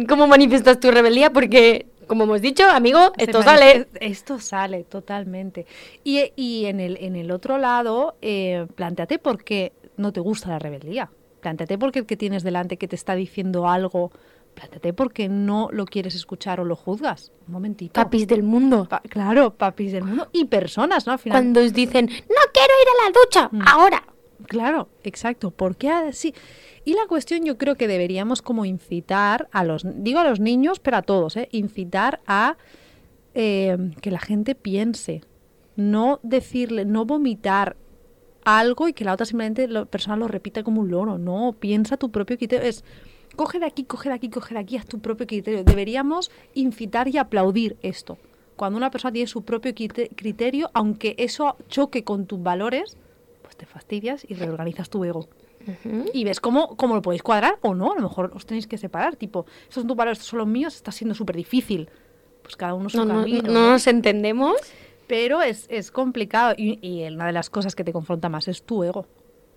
cómo manifiestas tu rebeldía? Porque, como hemos dicho, amigo, esto sale. Esto sale, totalmente. Y, y en, el, en el otro lado, eh, planteate por qué no te gusta la rebeldía. Planteate por qué el que tienes delante que te está diciendo algo, planteate por qué no lo quieres escuchar o lo juzgas. Un momentito. Papis del mundo. Pa- claro, papis del mundo. Y personas, ¿no? Al final. Cuando os dicen, no quiero ir a la ducha, Mm. ahora. Claro, exacto. ¿Por qué así? Y la cuestión yo creo que deberíamos como incitar a los, digo a los niños, pero a todos, ¿eh? incitar a eh, que la gente piense, no decirle, no vomitar algo y que la otra simplemente la persona lo repita como un loro. No, piensa tu propio criterio. Es coge de aquí, coge de aquí, coge de aquí, haz tu propio criterio. Deberíamos incitar y aplaudir esto. Cuando una persona tiene su propio crite- criterio, aunque eso choque con tus valores, pues te fastidias y reorganizas tu ego. Y ves cómo, cómo lo podéis cuadrar o no. A lo mejor os tenéis que separar. Tipo, estos son tus valores, estos son los míos, está siendo súper difícil. Pues cada uno su No, no- camino. no ¿no? nos entendemos. Pero es, es complicado y, y una de las cosas que te confronta más es tu ego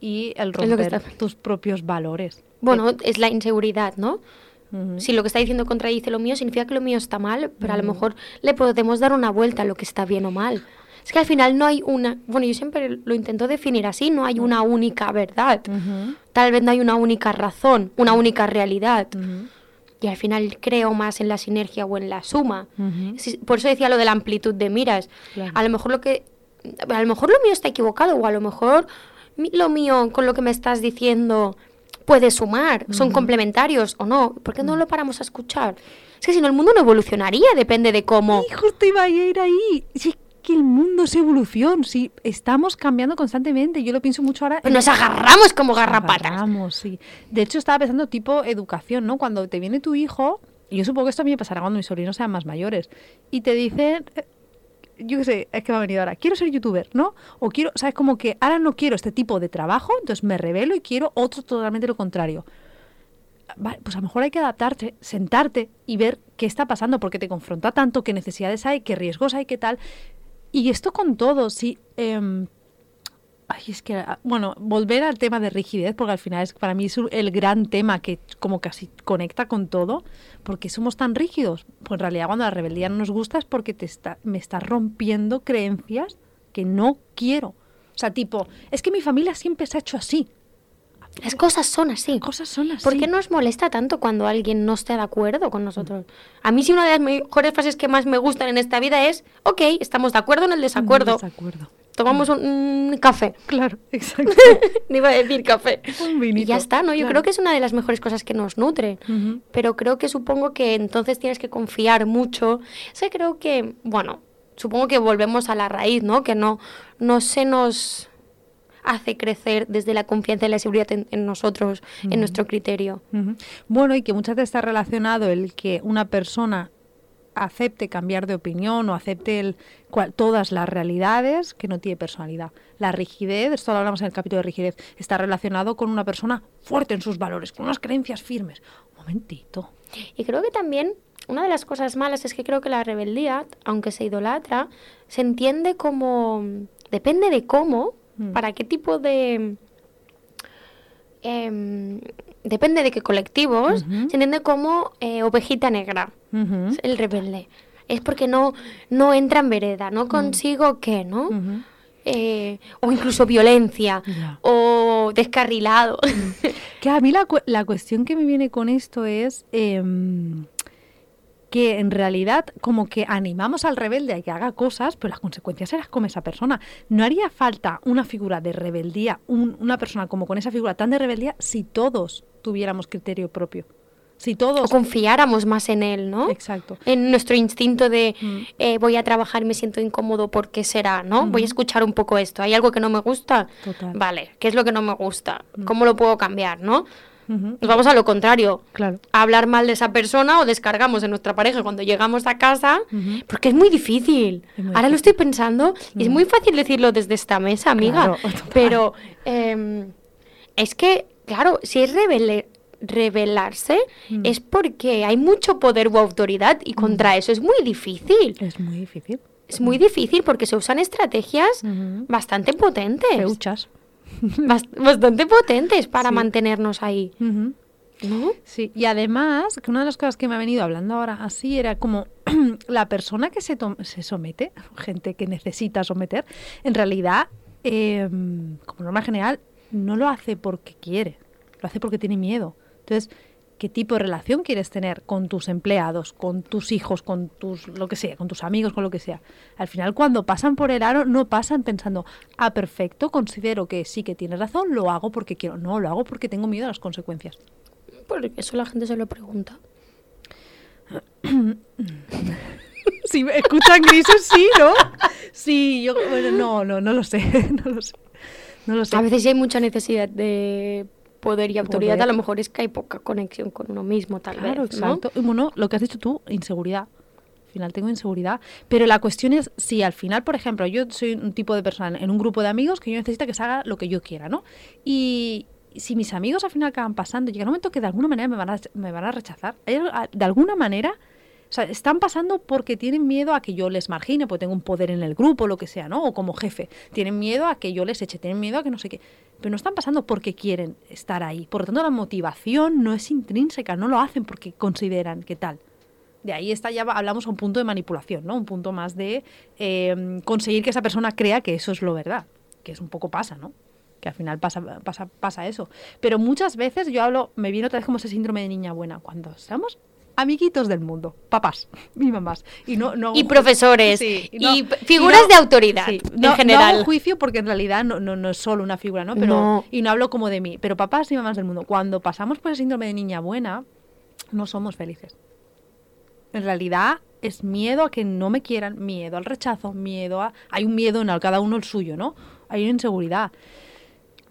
y el romper está- tus propios valores. Bueno, es la inseguridad, ¿no? Si lo que está diciendo contradice lo mío, significa que lo mío está mal, pero a lo mejor le podemos dar una vuelta a lo que está bien o mal. Es que al final no hay una... Bueno, yo siempre lo intento definir así, no hay una única verdad. Tal vez no hay una única razón, una única realidad. Y al final creo más en la sinergia o en la suma. Sí, Por eso decía lo de la amplitud de miras. Claro. A lo mejor lo que a lo mejor lo mío está equivocado o a lo mejor lo mío con lo que me estás diciendo puede sumar, son complementarios o no. ¿Por qué no lo paramos a escuchar? Es que si no el mundo no evolucionaría, depende de cómo. Y justo iba a ir ahí. Es que el mundo es evolución, si estamos cambiando constantemente. Yo lo pienso mucho ahora. Pues nos agarramos como garrapatas. Agarramos, sí. De hecho, estaba pensando tipo educación, ¿no? Cuando te viene tu hijo, y yo supongo que esto a mí me pasará cuando mis sobrinos sean más mayores, y te dicen, eh, yo qué sé, es que me ha venido ahora, quiero ser youtuber, ¿no? O quiero, ¿sabes? Como que ahora no quiero este tipo de trabajo, entonces me revelo y quiero otro totalmente lo contrario. vale, pues a lo mejor hay que adaptarte, sentarte y ver qué está pasando, porque te confronta tanto, qué necesidades hay, qué riesgos hay, qué tal. Y esto con todo, sí. em, ay, es que, ah, bueno, volver al tema de rigidez, porque al final es para mí es el gran tema que como casi conecta con todo, porque somos tan rígidos. Pues en realidad cuando la rebeldía no nos gusta es porque te está, me está rompiendo creencias que no quiero. O sea, tipo, es que mi familia siempre se ha hecho así. Las cosas son así. Las cosas son así. ¿Por qué nos molesta tanto cuando alguien no esté de acuerdo con nosotros? A mí sí una de las mejores frases que más me gustan en esta vida es, ok, estamos de acuerdo en el desacuerdo, Desacuerdo. tomamos un, café. Claro, exacto. Ni iba a decir café. Un Y vinito. ya está, ¿no? Yo Claro. creo que es una de las mejores cosas que nos nutren. Pero creo que supongo que entonces tienes que confiar mucho. Es que creo que, bueno, supongo que volvemos a la raíz, ¿no? Que no, no se nos hace crecer desde la confianza y la seguridad en, en nosotros, en nuestro criterio. Bueno, y que muchas veces está relacionado el que una persona acepte cambiar de opinión o acepte el, cual- todas las realidades que no tiene personalidad. La rigidez, esto lo hablamos en el capítulo de rigidez, está relacionado con una persona fuerte en sus valores, con unas creencias firmes. Un momentito. Y creo que también una de las cosas malas es que creo que la rebeldía, aunque se idolatra, se entiende como, depende de cómo, Mm. para qué tipo de... em, depende de qué colectivos, se entiende como eh, ovejita negra, el rebelde. Es porque no, no entra en vereda, no consigo qué, ¿no? Eh, o incluso violencia, o descarrilado. Que a mí la, cu- la cuestión que me viene con esto es em, que en realidad como que animamos al rebelde a que haga cosas, pero las consecuencias se las come esa persona. No haría falta una figura de rebeldía, un- una persona como con esa figura tan de rebeldía, si todos tuviéramos criterio propio. Si o todos... confiáramos más en él, ¿no? Exacto. en nuestro instinto de Mm. eh, voy a trabajar y me siento incómodo, ¿por qué será? ¿no? Voy a escuchar un poco esto. ¿Hay algo que no me gusta? Total. Vale, ¿qué es lo que no me gusta? ¿Cómo lo puedo cambiar? ¿no? Nos vamos a lo contrario. Claro. A hablar mal de esa persona o descargamos en nuestra pareja cuando llegamos a casa, porque es muy difícil. Es muy Ahora lo estoy pensando y es muy fácil decirlo desde esta mesa, amiga. Claro, pero em, es que, claro, si es rebele- rebelarse, Mm. es porque hay mucho poder u autoridad y contra eso es muy difícil. Es muy difícil. Es muy difícil porque se usan estrategias bastante potentes. Feuchas. bas- bastante potentes para Sí. mantenernos ahí. ¿No? Sí, y además, que una de las cosas que me ha venido hablando ahora así era como la persona que se, se somete, gente que necesita someter, en realidad, eh, como norma general, no lo hace porque quiere, lo hace porque tiene miedo. Entonces, ¿qué tipo de relación quieres tener con tus empleados, con tus hijos, con tus, lo que sea, con tus amigos, con lo que sea? Al final, cuando pasan por el aro, no pasan pensando, ah, perfecto, considero que sí que tienes razón, lo hago porque quiero. No, lo hago porque tengo miedo a las consecuencias. Porque eso la gente se lo pregunta. Si me escuchan grises, sí, ¿no? Sí, yo, bueno, no, no, no lo sé, no lo sé. No lo sé. A veces sí hay mucha necesidad de poder y autoridad, Poder. a lo mejor es que hay poca conexión con uno mismo, tal Claro, vez. ¿no? exacto. Y bueno, lo que has dicho tú, inseguridad. Al final tengo inseguridad. Pero la cuestión es si al final, por ejemplo, yo soy un tipo de persona en un grupo de amigos que yo necesito que se haga lo que yo quiera, ¿no? Y si mis amigos al final acaban pasando, llega un momento que de alguna manera me van a, me van a rechazar. Hay algo- a- De alguna manera, o sea, están pasando porque tienen miedo a que yo les margine, porque tengo un poder en el grupo, lo que sea, ¿no? O como jefe. Tienen miedo a que yo les eche, tienen miedo a que no sé qué. Pero no están pasando porque quieren estar ahí. Por lo tanto, la motivación no es intrínseca, no lo hacen porque consideran que tal. De ahí está ya hablamos a un punto de manipulación, ¿no? Un punto más de eh, conseguir que esa persona crea que eso es lo verdad, que es un poco pasa, ¿no? Que al final pasa, pasa, pasa eso. Pero muchas veces yo hablo, me viene otra vez como ese síndrome de niña buena, cuando somos amiguitos del mundo, papás y mamás. Y, no, no Y profesores, Sí, y no- figuras no- de autoridad, sí, en no, no general. hago juicio porque en realidad no, no, no es solo una figura, ¿no? Pero, No. Y no hablo como de mí, pero papás y mamás del mundo, cuando pasamos por el síndrome de niña buena, no somos felices. En realidad es miedo a que no me quieran, miedo al rechazo, miedo a... Hay un miedo en el- cada uno el suyo, ¿no? Hay una inseguridad.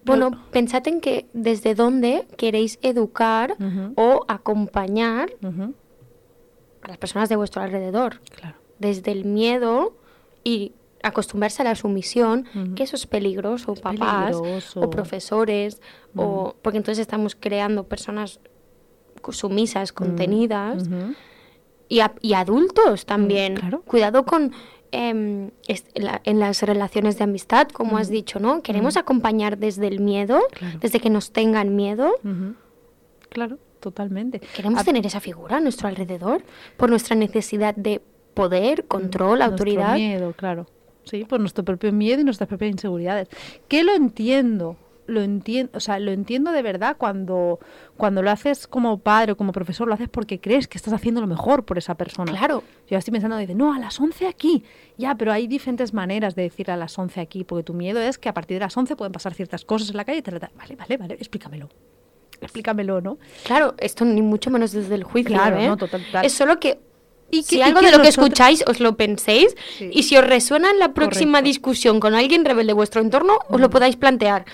Bueno, pensad en que desde dónde queréis educar o acompañar a las personas de vuestro alrededor. Claro. Desde el miedo y acostumbrarse a la sumisión, que eso es peligroso, Es papás peligroso. o profesores, o porque entonces estamos creando personas sumisas, contenidas. Y, a- y adultos también. claro. Cuidado con em, la- en las relaciones de amistad, como has dicho, ¿no? Queremos acompañar desde el miedo, Claro. desde que nos tengan miedo. Claro, totalmente. Queremos A- tener esa figura a nuestro alrededor por nuestra necesidad de poder, control, Nuestro autoridad. miedo, claro. Sí, por nuestro propio miedo y nuestras propias inseguridades. Que lo entiendo, lo entiendo, o sea, lo entiendo de verdad cuando, cuando lo haces como padre o como profesor, lo haces porque crees que estás haciendo lo mejor por esa persona. Claro. Yo estoy pensando, dice, no, a las 11 aquí. Ya, pero hay diferentes maneras de decir a las 11 aquí, porque tu miedo es que a partir de las 11 pueden pasar ciertas cosas en la calle y tal. Vale, vale, vale, explícamelo. Explícamelo, ¿no? Claro, esto ni mucho menos desde el juicio. Claro, ¿eh? no, total, total. Es solo que Y si y algo que de lo que escucháis os lo penséis Sí. y si os resuena en la próxima Correcto. discusión con alguien rebelde de vuestro entorno, os lo podáis plantear.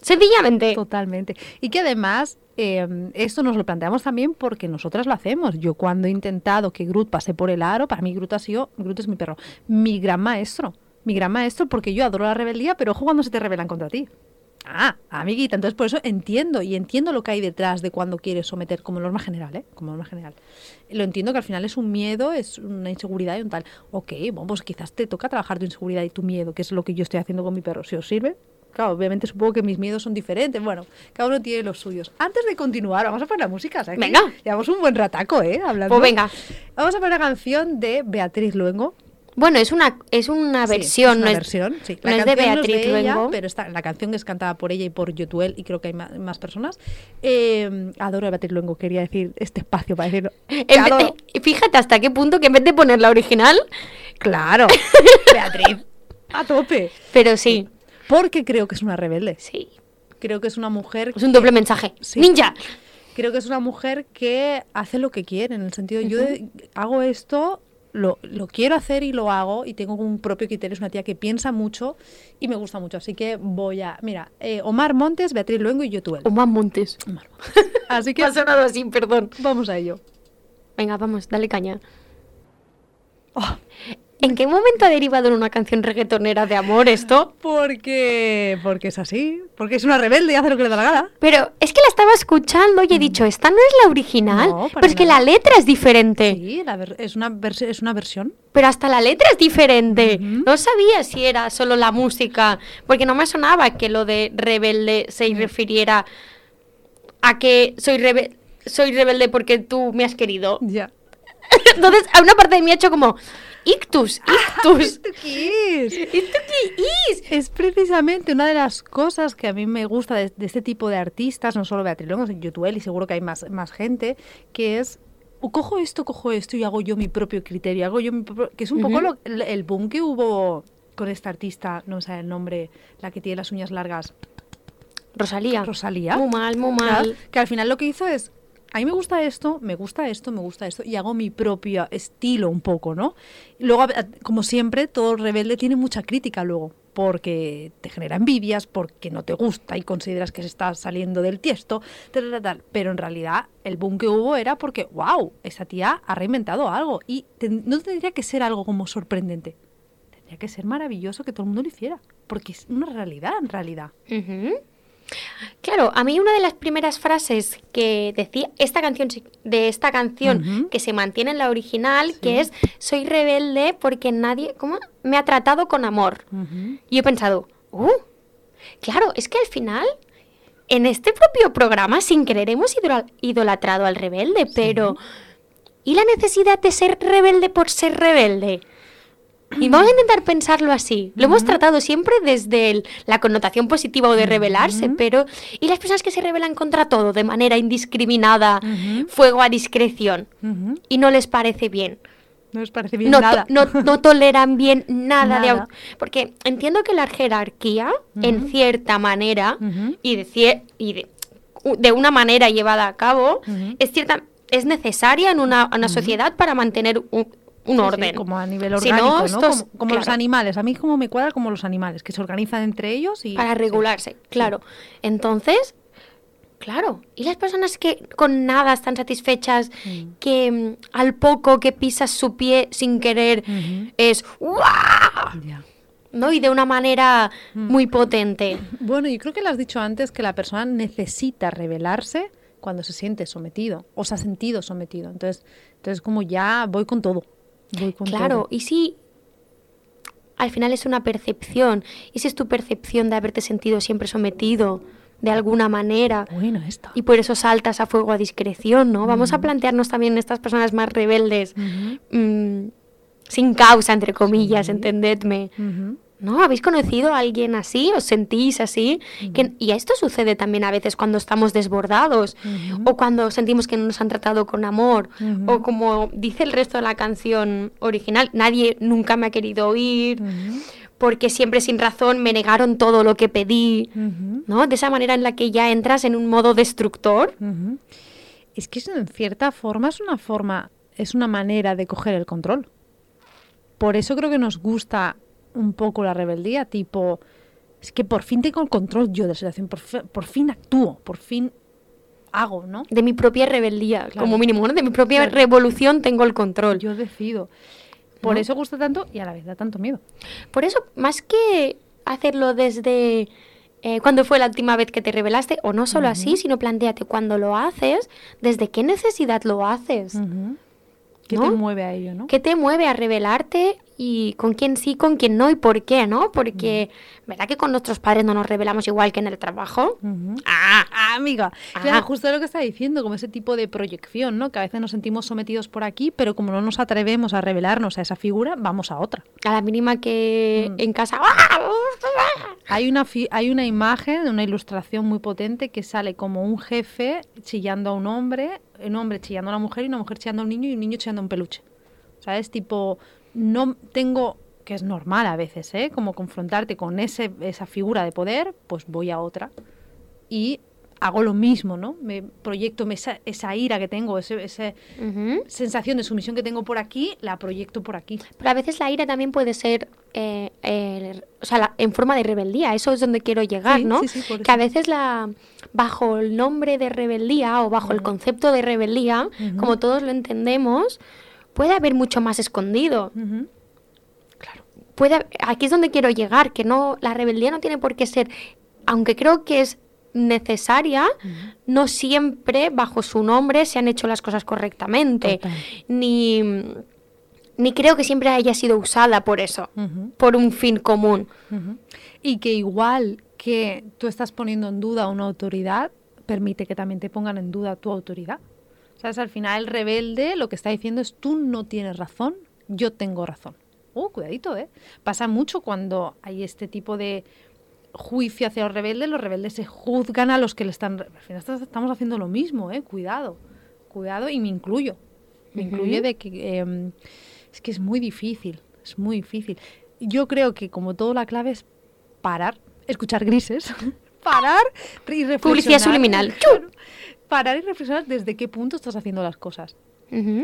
Sencillamente. Totalmente. Y que además eh, esto nos lo planteamos también porque nosotras lo hacemos. Yo cuando he intentado que Groot pase por el aro, para mí Groot ha sido, Groot es mi perro, mi gran maestro. Mi gran maestro porque yo adoro la rebeldía, pero ojo cuando se te rebelan contra ti. Ah, amiguita, entonces por eso entiendo y entiendo lo que hay detrás de cuando quieres someter como norma general, ¿eh? Como norma general. Lo entiendo que al final es un miedo, es una inseguridad y un tal. Ok, bueno, pues quizás te toca trabajar tu inseguridad y tu miedo, que es lo que yo estoy haciendo con mi perro. Si os sirve, claro, obviamente supongo que mis miedos son diferentes. Bueno, cada uno tiene los suyos. Antes de continuar, vamos a poner la música. ¿sabes? Venga. Llevamos un buen rataco, ¿eh? Hablando. Pues venga. Vamos a poner la canción de Beatriz Luengo. Bueno, es una, es una Sí, versión, es una no es, versión, sí. no es de Beatriz ella, Luengo. pero está, la canción es cantada por ella y por Yotuel y creo que hay ma- más, personas. Eh, adoro a Beatriz Luengo, quería decir este espacio para decirlo. Que fíjate hasta qué punto que en vez de poner la original, Claro, Beatriz, a tope. pero sí, Porque creo que es una rebelde. sí. Creo que es una mujer. Es un doble mensaje. Sí. Ninja. Creo que es una mujer que hace lo que quiere, en el sentido, yo hago esto, lo, lo quiero hacer y lo hago, y tengo un propio criterio, es una tía que piensa mucho y me gusta mucho. Así que voy a. Mira, eh, Omar Montes, Beatriz Luengo y Yotuel. Omar Montes. Omar Montes. Así que ha sonado así, perdón. vamos a ello. Venga, vamos, dale caña. Oh, ¿En qué momento ha derivado en una canción reggaetonera de amor esto? porque, porque es así, porque es una rebelde y hace lo que le da la gana. Pero es que la estaba escuchando y he dicho, esta no es la original, No, para pero es que la letra es diferente. Sí, la ver- es, una es una versión. Pero hasta la letra es diferente. No sabía si era solo la música, porque no me sonaba que lo de rebelde se refiriera a que soy, rebe- soy rebelde porque tú me has querido. Ya. Entonces, a una parte de mí ha hecho como, ictus, ictus. ¿Esto qué es? ¿Esto qué es? Es precisamente una de las cosas que a mí me gusta de, de este tipo de artistas, no solo Beatriz Luengo, sino Yotuel y seguro que hay más, más gente, que es o cojo esto, cojo esto y hago yo mi propio criterio, hago yo mi propio- que es un poco lo- el, el boom que hubo con esta artista, no sale el nombre, la que tiene las uñas largas, Rosalía. Rosalía. Muy mal, muy Claro, mal. que al final lo que hizo es, a mí me gusta esto, me gusta esto, me gusta esto, y hago mi propio estilo un poco, ¿no? Luego, como siempre, todo rebelde tiene mucha crítica luego, porque te genera envidias, porque no te gusta y consideras que se está saliendo del tiesto, tal, tal, pero en realidad el boom que hubo era porque, wow, esa tía ha reinventado algo, y ten- no tendría que ser algo como sorprendente, tendría que ser maravilloso que todo el mundo lo hiciera, porque es una realidad en realidad. Ujú. Claro, a mí una de las primeras frases que decía esta canción de esta canción que se mantiene en la original, Sí. que es soy rebelde porque nadie, ¿cómo? Me ha tratado con amor. Y he pensado, uh, claro, es que al final en este propio programa sin querer hemos idol- idolatrado al rebelde, pero ¿y la necesidad de ser rebelde por ser rebelde? Y vamos a intentar pensarlo así. Lo hemos tratado siempre desde el- la connotación positiva o de rebelarse, pero ¿y las personas que se rebelan contra todo de manera indiscriminada, fuego a discreción, y no les parece bien? No les parece bien no, to- nada. no, no toleran bien nada, de Nada. au- Porque entiendo que la jerarquía, en cierta manera, y, de, cier- y de, de una manera llevada a cabo, es, cierta, es necesaria en una, una sociedad para mantener un, un Sí, sí, orden. como a nivel orgánico, no, ¿no? estos- como como los animales. A mí como me cuadra como los animales, que se organizan entre ellos y... para regularse, claro. Entonces, claro, y las personas que con nada están satisfechas, Mm. que mm, al poco que pisas su pie sin querer es. Ya. ¿no? Y de una manera Mm. muy potente. Bueno, yo creo que lo has dicho antes, que la persona necesita revelarse cuando se siente sometido o se ha sentido sometido. Entonces, entonces como ya voy con todo. Voy con Claro, todo. y si al final es una percepción, y si es tu percepción de haberte sentido siempre sometido de alguna manera, Bueno, y por eso saltas a fuego a discreción, ¿no? Vamos a plantearnos también estas personas más rebeldes, mm, sin causa, entre comillas, Sí. entendedme. ¿No? ¿Habéis conocido a alguien así? ¿Os sentís así? Que- y esto sucede también a veces cuando estamos desbordados o cuando sentimos que no nos han tratado con amor o como dice el resto de la canción original, nadie nunca me ha querido oír porque siempre sin razón me negaron todo lo que pedí, ¿no? De esa manera en la que ya entras en un modo destructor. Es que eso, en cierta forma es una forma, es una manera de coger el control. Por eso creo que nos gusta un poco la rebeldía, tipo, es que por fin tengo el control yo de la situación, por, fi- por fin actúo, por fin hago, ¿no? De mi propia rebeldía, Claro. como mínimo, ¿no? De mi propia Claro. revolución tengo el control. Yo decido. Por ¿No? eso gusta tanto y a la vez da tanto miedo. Por eso, más que hacerlo desde eh, cuándo fue la última vez que te revelaste, o no solo así, sino planteate cuando lo haces, desde qué necesidad lo haces. Ujú. ¿Qué ¿No? te mueve a ello, no? ¿Qué te mueve a revelarte y con quién sí, con quién no y por qué, no? Porque, ¿verdad que con nuestros padres no nos revelamos igual que en el trabajo? Ujú. Ah, Ah, amiga. Ah. Claro, justo lo que está diciendo, como ese tipo de proyección, ¿no? Que a veces nos sentimos sometidos por aquí, pero como no nos atrevemos a revelarnos a esa figura, vamos a otra. a la mínima que Mm. en casa... ¡ah! Hay una, hay una imagen, una ilustración muy potente que sale como un jefe chillando a un hombre, un hombre chillando a una mujer y una mujer chillando a un niño y un niño chillando a un peluche. ¿Sabes? Tipo, no tengo, que es normal a veces, ¿eh? Como confrontarte con ese, esa figura de poder, pues voy a otra y hago lo mismo, ¿no? Me proyecto esa, esa ira que tengo, ese, esa Ujú. sensación de sumisión que tengo por aquí, la proyecto por aquí. Pero a veces la ira también puede ser, eh, o sea, la- en forma de rebeldía. Eso es donde quiero llegar, Sí, ¿no? sí, sí, que a veces la, bajo el nombre de rebeldía o bajo el concepto de rebeldía, como todos lo entendemos, puede haber mucho más escondido. Ujú. Puede, aquí es donde quiero llegar, que no, la rebeldía no tiene por qué ser, aunque creo que es necesaria, no siempre bajo su nombre se han hecho las cosas correctamente. Total. Ni, ni creo que siempre haya sido usada por eso, por un fin común. Y que igual que tú estás poniendo en duda una autoridad, permite que también te pongan en duda tu autoridad. ¿Sabes? Al final el rebelde lo que está diciendo es tú no tienes razón, yo tengo razón. Uh, cuidadito, ¿eh? Pasa mucho cuando hay este tipo de juicio hacia los rebeldes, los rebeldes se juzgan a los que le están... Al final estamos haciendo lo mismo, ¿eh? Cuidado, cuidado y me incluyo. Me Ujú. incluye de que... em, es que es muy difícil, es muy difícil. Yo creo que como todo la clave es parar, escuchar grises, parar y reflexionar. Publicidad subliminal. Parar y reflexionar desde qué punto estás haciendo las cosas.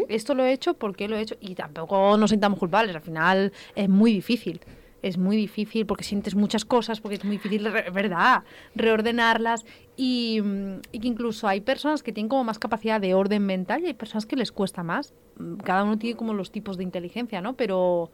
Esto lo he hecho, ¿por qué lo he hecho? Y tampoco nos sintamos culpables, al final es muy difícil. Es muy difícil porque sientes muchas cosas, porque es muy difícil, ¿verdad? Reordenarlas y, mm, y que incluso hay personas que tienen como más capacidad de orden mental y hay personas que les cuesta más. Mm, Cada uno tiene como los tipos de inteligencia, ¿no? Pero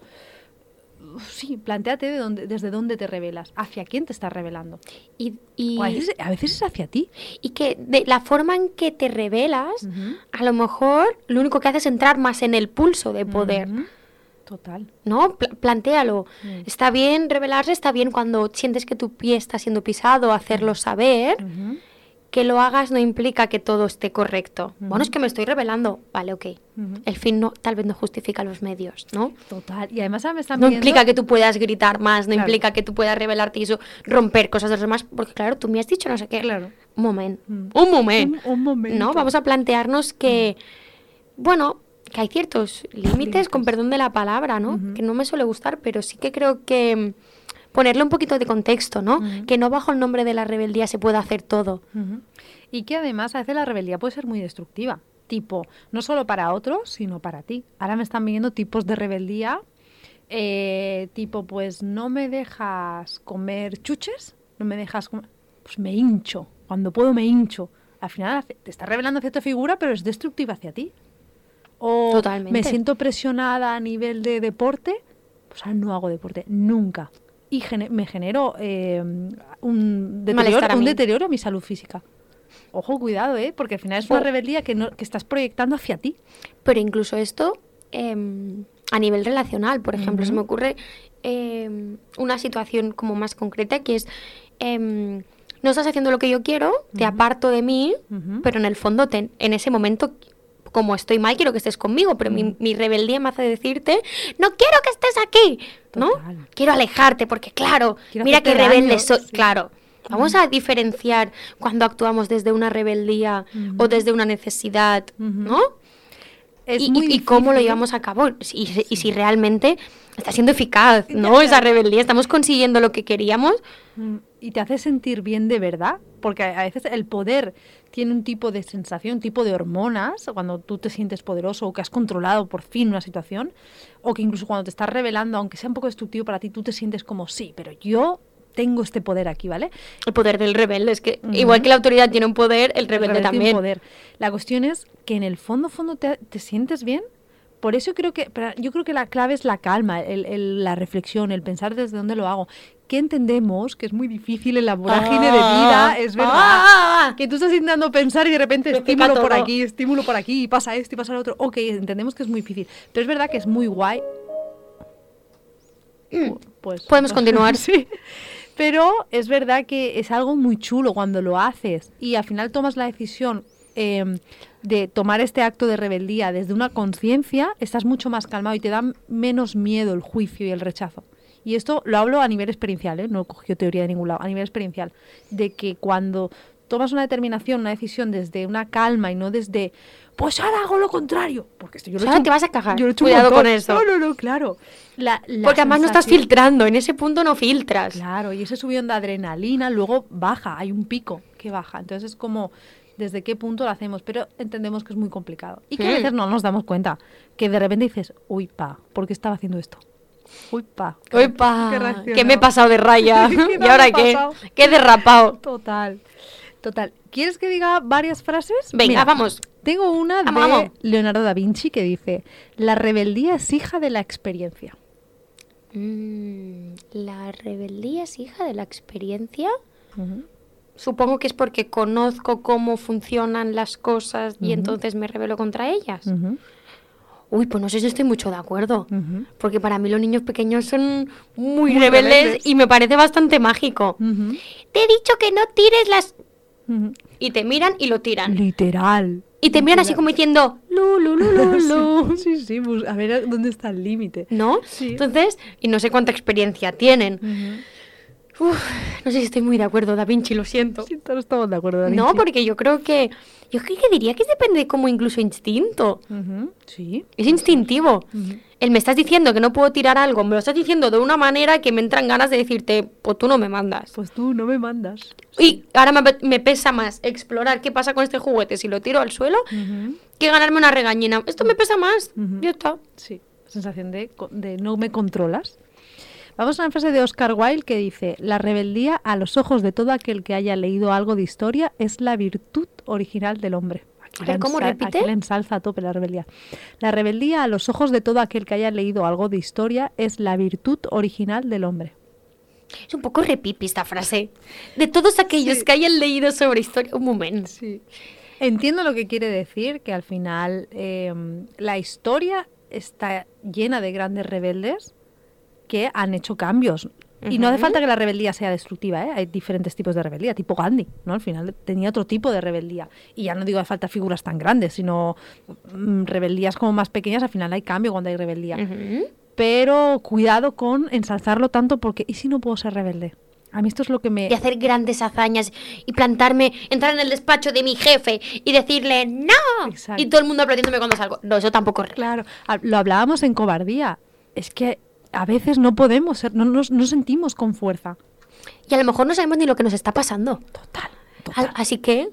sí, planteate de dónde, desde dónde te revelas, hacia quién te estás revelando. Y, a veces, a veces es hacia ti. y que de la forma en que te revelas, a lo mejor lo único que hace es entrar más en el pulso de poder. Total. ¿No? Pla- plantéalo. Mm. Está bien revelarse, está bien cuando sientes que tu pie está siendo pisado, hacerlo saber. Que lo hagas no implica que todo esté correcto. Bueno, es que me estoy revelando. Vale, ok. El fin no, tal vez no justifica los medios, ¿no? Total. Y además me están No pidiendo- implica que tú puedas gritar más, no Claro. implica que tú puedas revelarte y eso, romper cosas de los demás, porque claro, tú me has dicho no sé qué. Claro. Un momento. Mm. Un momento. Un, un momento. ¿No? Vamos a plantearnos que, bueno, que hay ciertos límites, con perdón de la palabra, ¿no? Que no me suele gustar, pero sí que creo que mm, ponerle un poquito de contexto, ¿no? Que no bajo el nombre de la rebeldía se pueda hacer todo. Y que además a veces la rebeldía puede ser muy destructiva. Tipo, no solo para otros, sino para ti. Ahora me están viniendo tipos de rebeldía. eh, tipo, pues no me dejas comer chuches, no me dejas comer... Pues me hincho. Cuando puedo me hincho. Al final te estás revelando tu figura, pero es destructiva hacia ti. O Totalmente. me siento presionada a nivel de deporte, pues ahora no hago deporte, nunca. Y gene- me genero eh, un, deterioro, a un deterioro a mi salud física. ojo, cuidado, ¿eh? Porque al final es una rebeldía que, no, que estás proyectando hacia ti. Pero incluso esto em, a nivel relacional, por ejemplo, se me ocurre em, una situación como más concreta que es, no estás haciendo lo que yo quiero, te aparto de mí, pero en el fondo te- en ese momento, como estoy mal, quiero que estés conmigo, pero mi, mi rebeldía me hace decirte, no quiero que estés aquí, ¿no? Total. Quiero alejarte porque, claro, Quiero mira qué rebelde soy, sí. claro. Vamos a diferenciar cuando actuamos desde una rebeldía o desde una necesidad, ¿no? Es y, muy y- y cómo lo llevamos a cabo y, si- y si realmente está siendo eficaz, ¿no? Esa rebeldía, estamos consiguiendo lo que queríamos. Mm, Y te hace sentir bien de verdad, porque a a veces el poder tiene un tipo de sensación, un tipo de hormonas, cuando tú te sientes poderoso o que has controlado por fin una situación, o que incluso cuando te estás revelando, aunque sea un poco destructivo para ti, tú te sientes como, sí, pero yo tengo este poder aquí, ¿vale? El poder del rebelde es que, igual que la autoridad tiene un poder, el El rebelde tiene también. poder. La cuestión es que en el fondo, fondo te, te sientes bien. Por eso creo que, yo creo que la clave es la calma, el- el- la reflexión, el pensar desde dónde lo hago. Que entendemos que es muy difícil en la vorágine de vida, es verdad. Ah. Que tú estás intentando pensar y de repente estímulo por aquí, estímulo por aquí, y pasa esto y pasa lo otro. Ok, entendemos que es muy difícil. Pero es verdad que es muy guay. Pues, Podemos continuar. sí. Pero es verdad que es algo muy chulo cuando lo haces y al final tomas la decisión eh, de tomar este acto de rebeldía desde una conciencia, estás mucho más calmado y te da menos miedo el juicio y el rechazo. Y esto lo hablo a nivel experiencial, ¿eh? no he cogido teoría de ningún lado, a nivel experiencial, de que cuando tomas una determinación, una decisión desde una calma y no desde, pues ahora hago lo contrario, porque esto yo lo he hecho te vas a cagar. yo lo he hecho Cuidado con eso. No, no, no, claro. La- la Porque además no estás filtrando, en ese punto no filtras. Claro, y ese subidón de adrenalina luego baja, hay un pico que baja. Entonces es como desde qué punto lo hacemos, pero entendemos que es muy complicado. Y que a veces no nos damos cuenta, que de repente dices, uy, pa, ¿por qué estaba haciendo esto? Uy, pa. Oipa, qué que me he reaccionado". pasado de raya. ¿Qué ¿Y ahora qué? ¿Qué he derrapado? Total, total. ¿Quieres que diga varias frases? Venga, vamos. Tengo una de Vamos, vamos. Leonardo da Vinci que dice, la rebeldía es hija de la experiencia. Mm, la rebeldía es hija de la experiencia. Supongo que es porque conozco cómo funcionan las cosas y entonces me rebelo contra ellas. Uy, pues no sé si estoy mucho de acuerdo. Porque para mí los niños pequeños son muy, Muy rebeldes, rebeldes. y me parece bastante mágico. Te he dicho que no tires las... Y te miran y lo tiran. Literal. Y te miran así como diciendo, lu, lu, lu, lu, lu. Sí, sí, bus- a ver dónde está el límite. ¿No? Sí. Entonces, y no sé cuánta experiencia tienen. Uf, no sé si estoy muy de acuerdo, Da Vinci, lo siento. Sí, todos estamos de acuerdo. Da No, porque yo creo que. Yo creo que diría que depende como incluso instinto. Sí. Es instintivo. Ujú. El me estás diciendo que no puedo tirar algo, me lo estás diciendo de una manera que me entran ganas de decirte, pues tú no me mandas. Pues tú no me mandas. Y ahora me, pe- me pesa más explorar qué pasa con este juguete si lo tiro al suelo que ganarme una regañina. Esto me pesa más. Ujú. Ya está. Sí, sensación de, de no me controlas. Vamos a una frase de Oscar Wilde que dice, la rebeldía a los ojos de todo aquel que haya leído algo de historia es la virtud original del hombre. ¿Cómo repite? aquí la ensalza a tope la rebeldía. La rebeldía a los ojos de todo aquel que haya leído algo de historia es la virtud original del hombre. Es un poco repipi esta frase. De todos aquellos Sí. que hayan leído sobre historia. Un momento. Sí. Entiendo lo que quiere decir, que al final eh, la historia está llena de grandes rebeldes que han hecho cambios. Y no hace falta que la rebeldía sea destructiva, ¿eh? hay diferentes tipos de rebeldía, tipo Gandhi, ¿no? Al final tenía otro tipo de rebeldía. Y ya no digo hace falta figuras tan grandes, sino mm, rebeldías como más pequeñas, al final hay cambio cuando hay rebeldía. Pero cuidado con ensalzarlo tanto porque ¿y si no puedo ser rebelde? A mí esto es lo que me... y hacer grandes hazañas y plantarme, entrar en el despacho de mi jefe y decirle ¡No! Exacto. Y todo el mundo aplaudiéndome cuando salgo. No, eso tampoco. Claro, ha- lo hablábamos en cobardía. Es que a veces no podemos ser, no nos no sentimos con fuerza. Y a lo mejor no sabemos ni lo que nos está pasando. Total, Al- total. Así que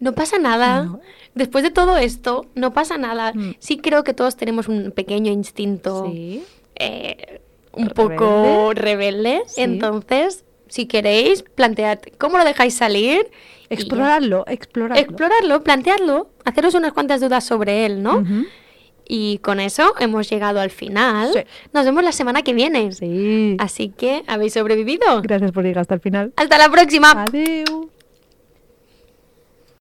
no pasa nada. No. Después de todo esto, no pasa nada. Mm. Sí creo que todos tenemos un pequeño instinto Sí. eh, un ¿Rebelde? poco rebelde. Sí. Entonces, si queréis, plantead cómo lo dejáis salir. Explorarlo, explorarlo. Explorarlo, plantearlo, haceros unas cuantas dudas sobre él, ¿no? Ujú. Y con eso hemos llegado al final. Sí. Nos vemos la semana que viene. Sí. Así que, ¿habéis sobrevivido? Gracias por llegar hasta el final. Hasta la próxima. Adiós.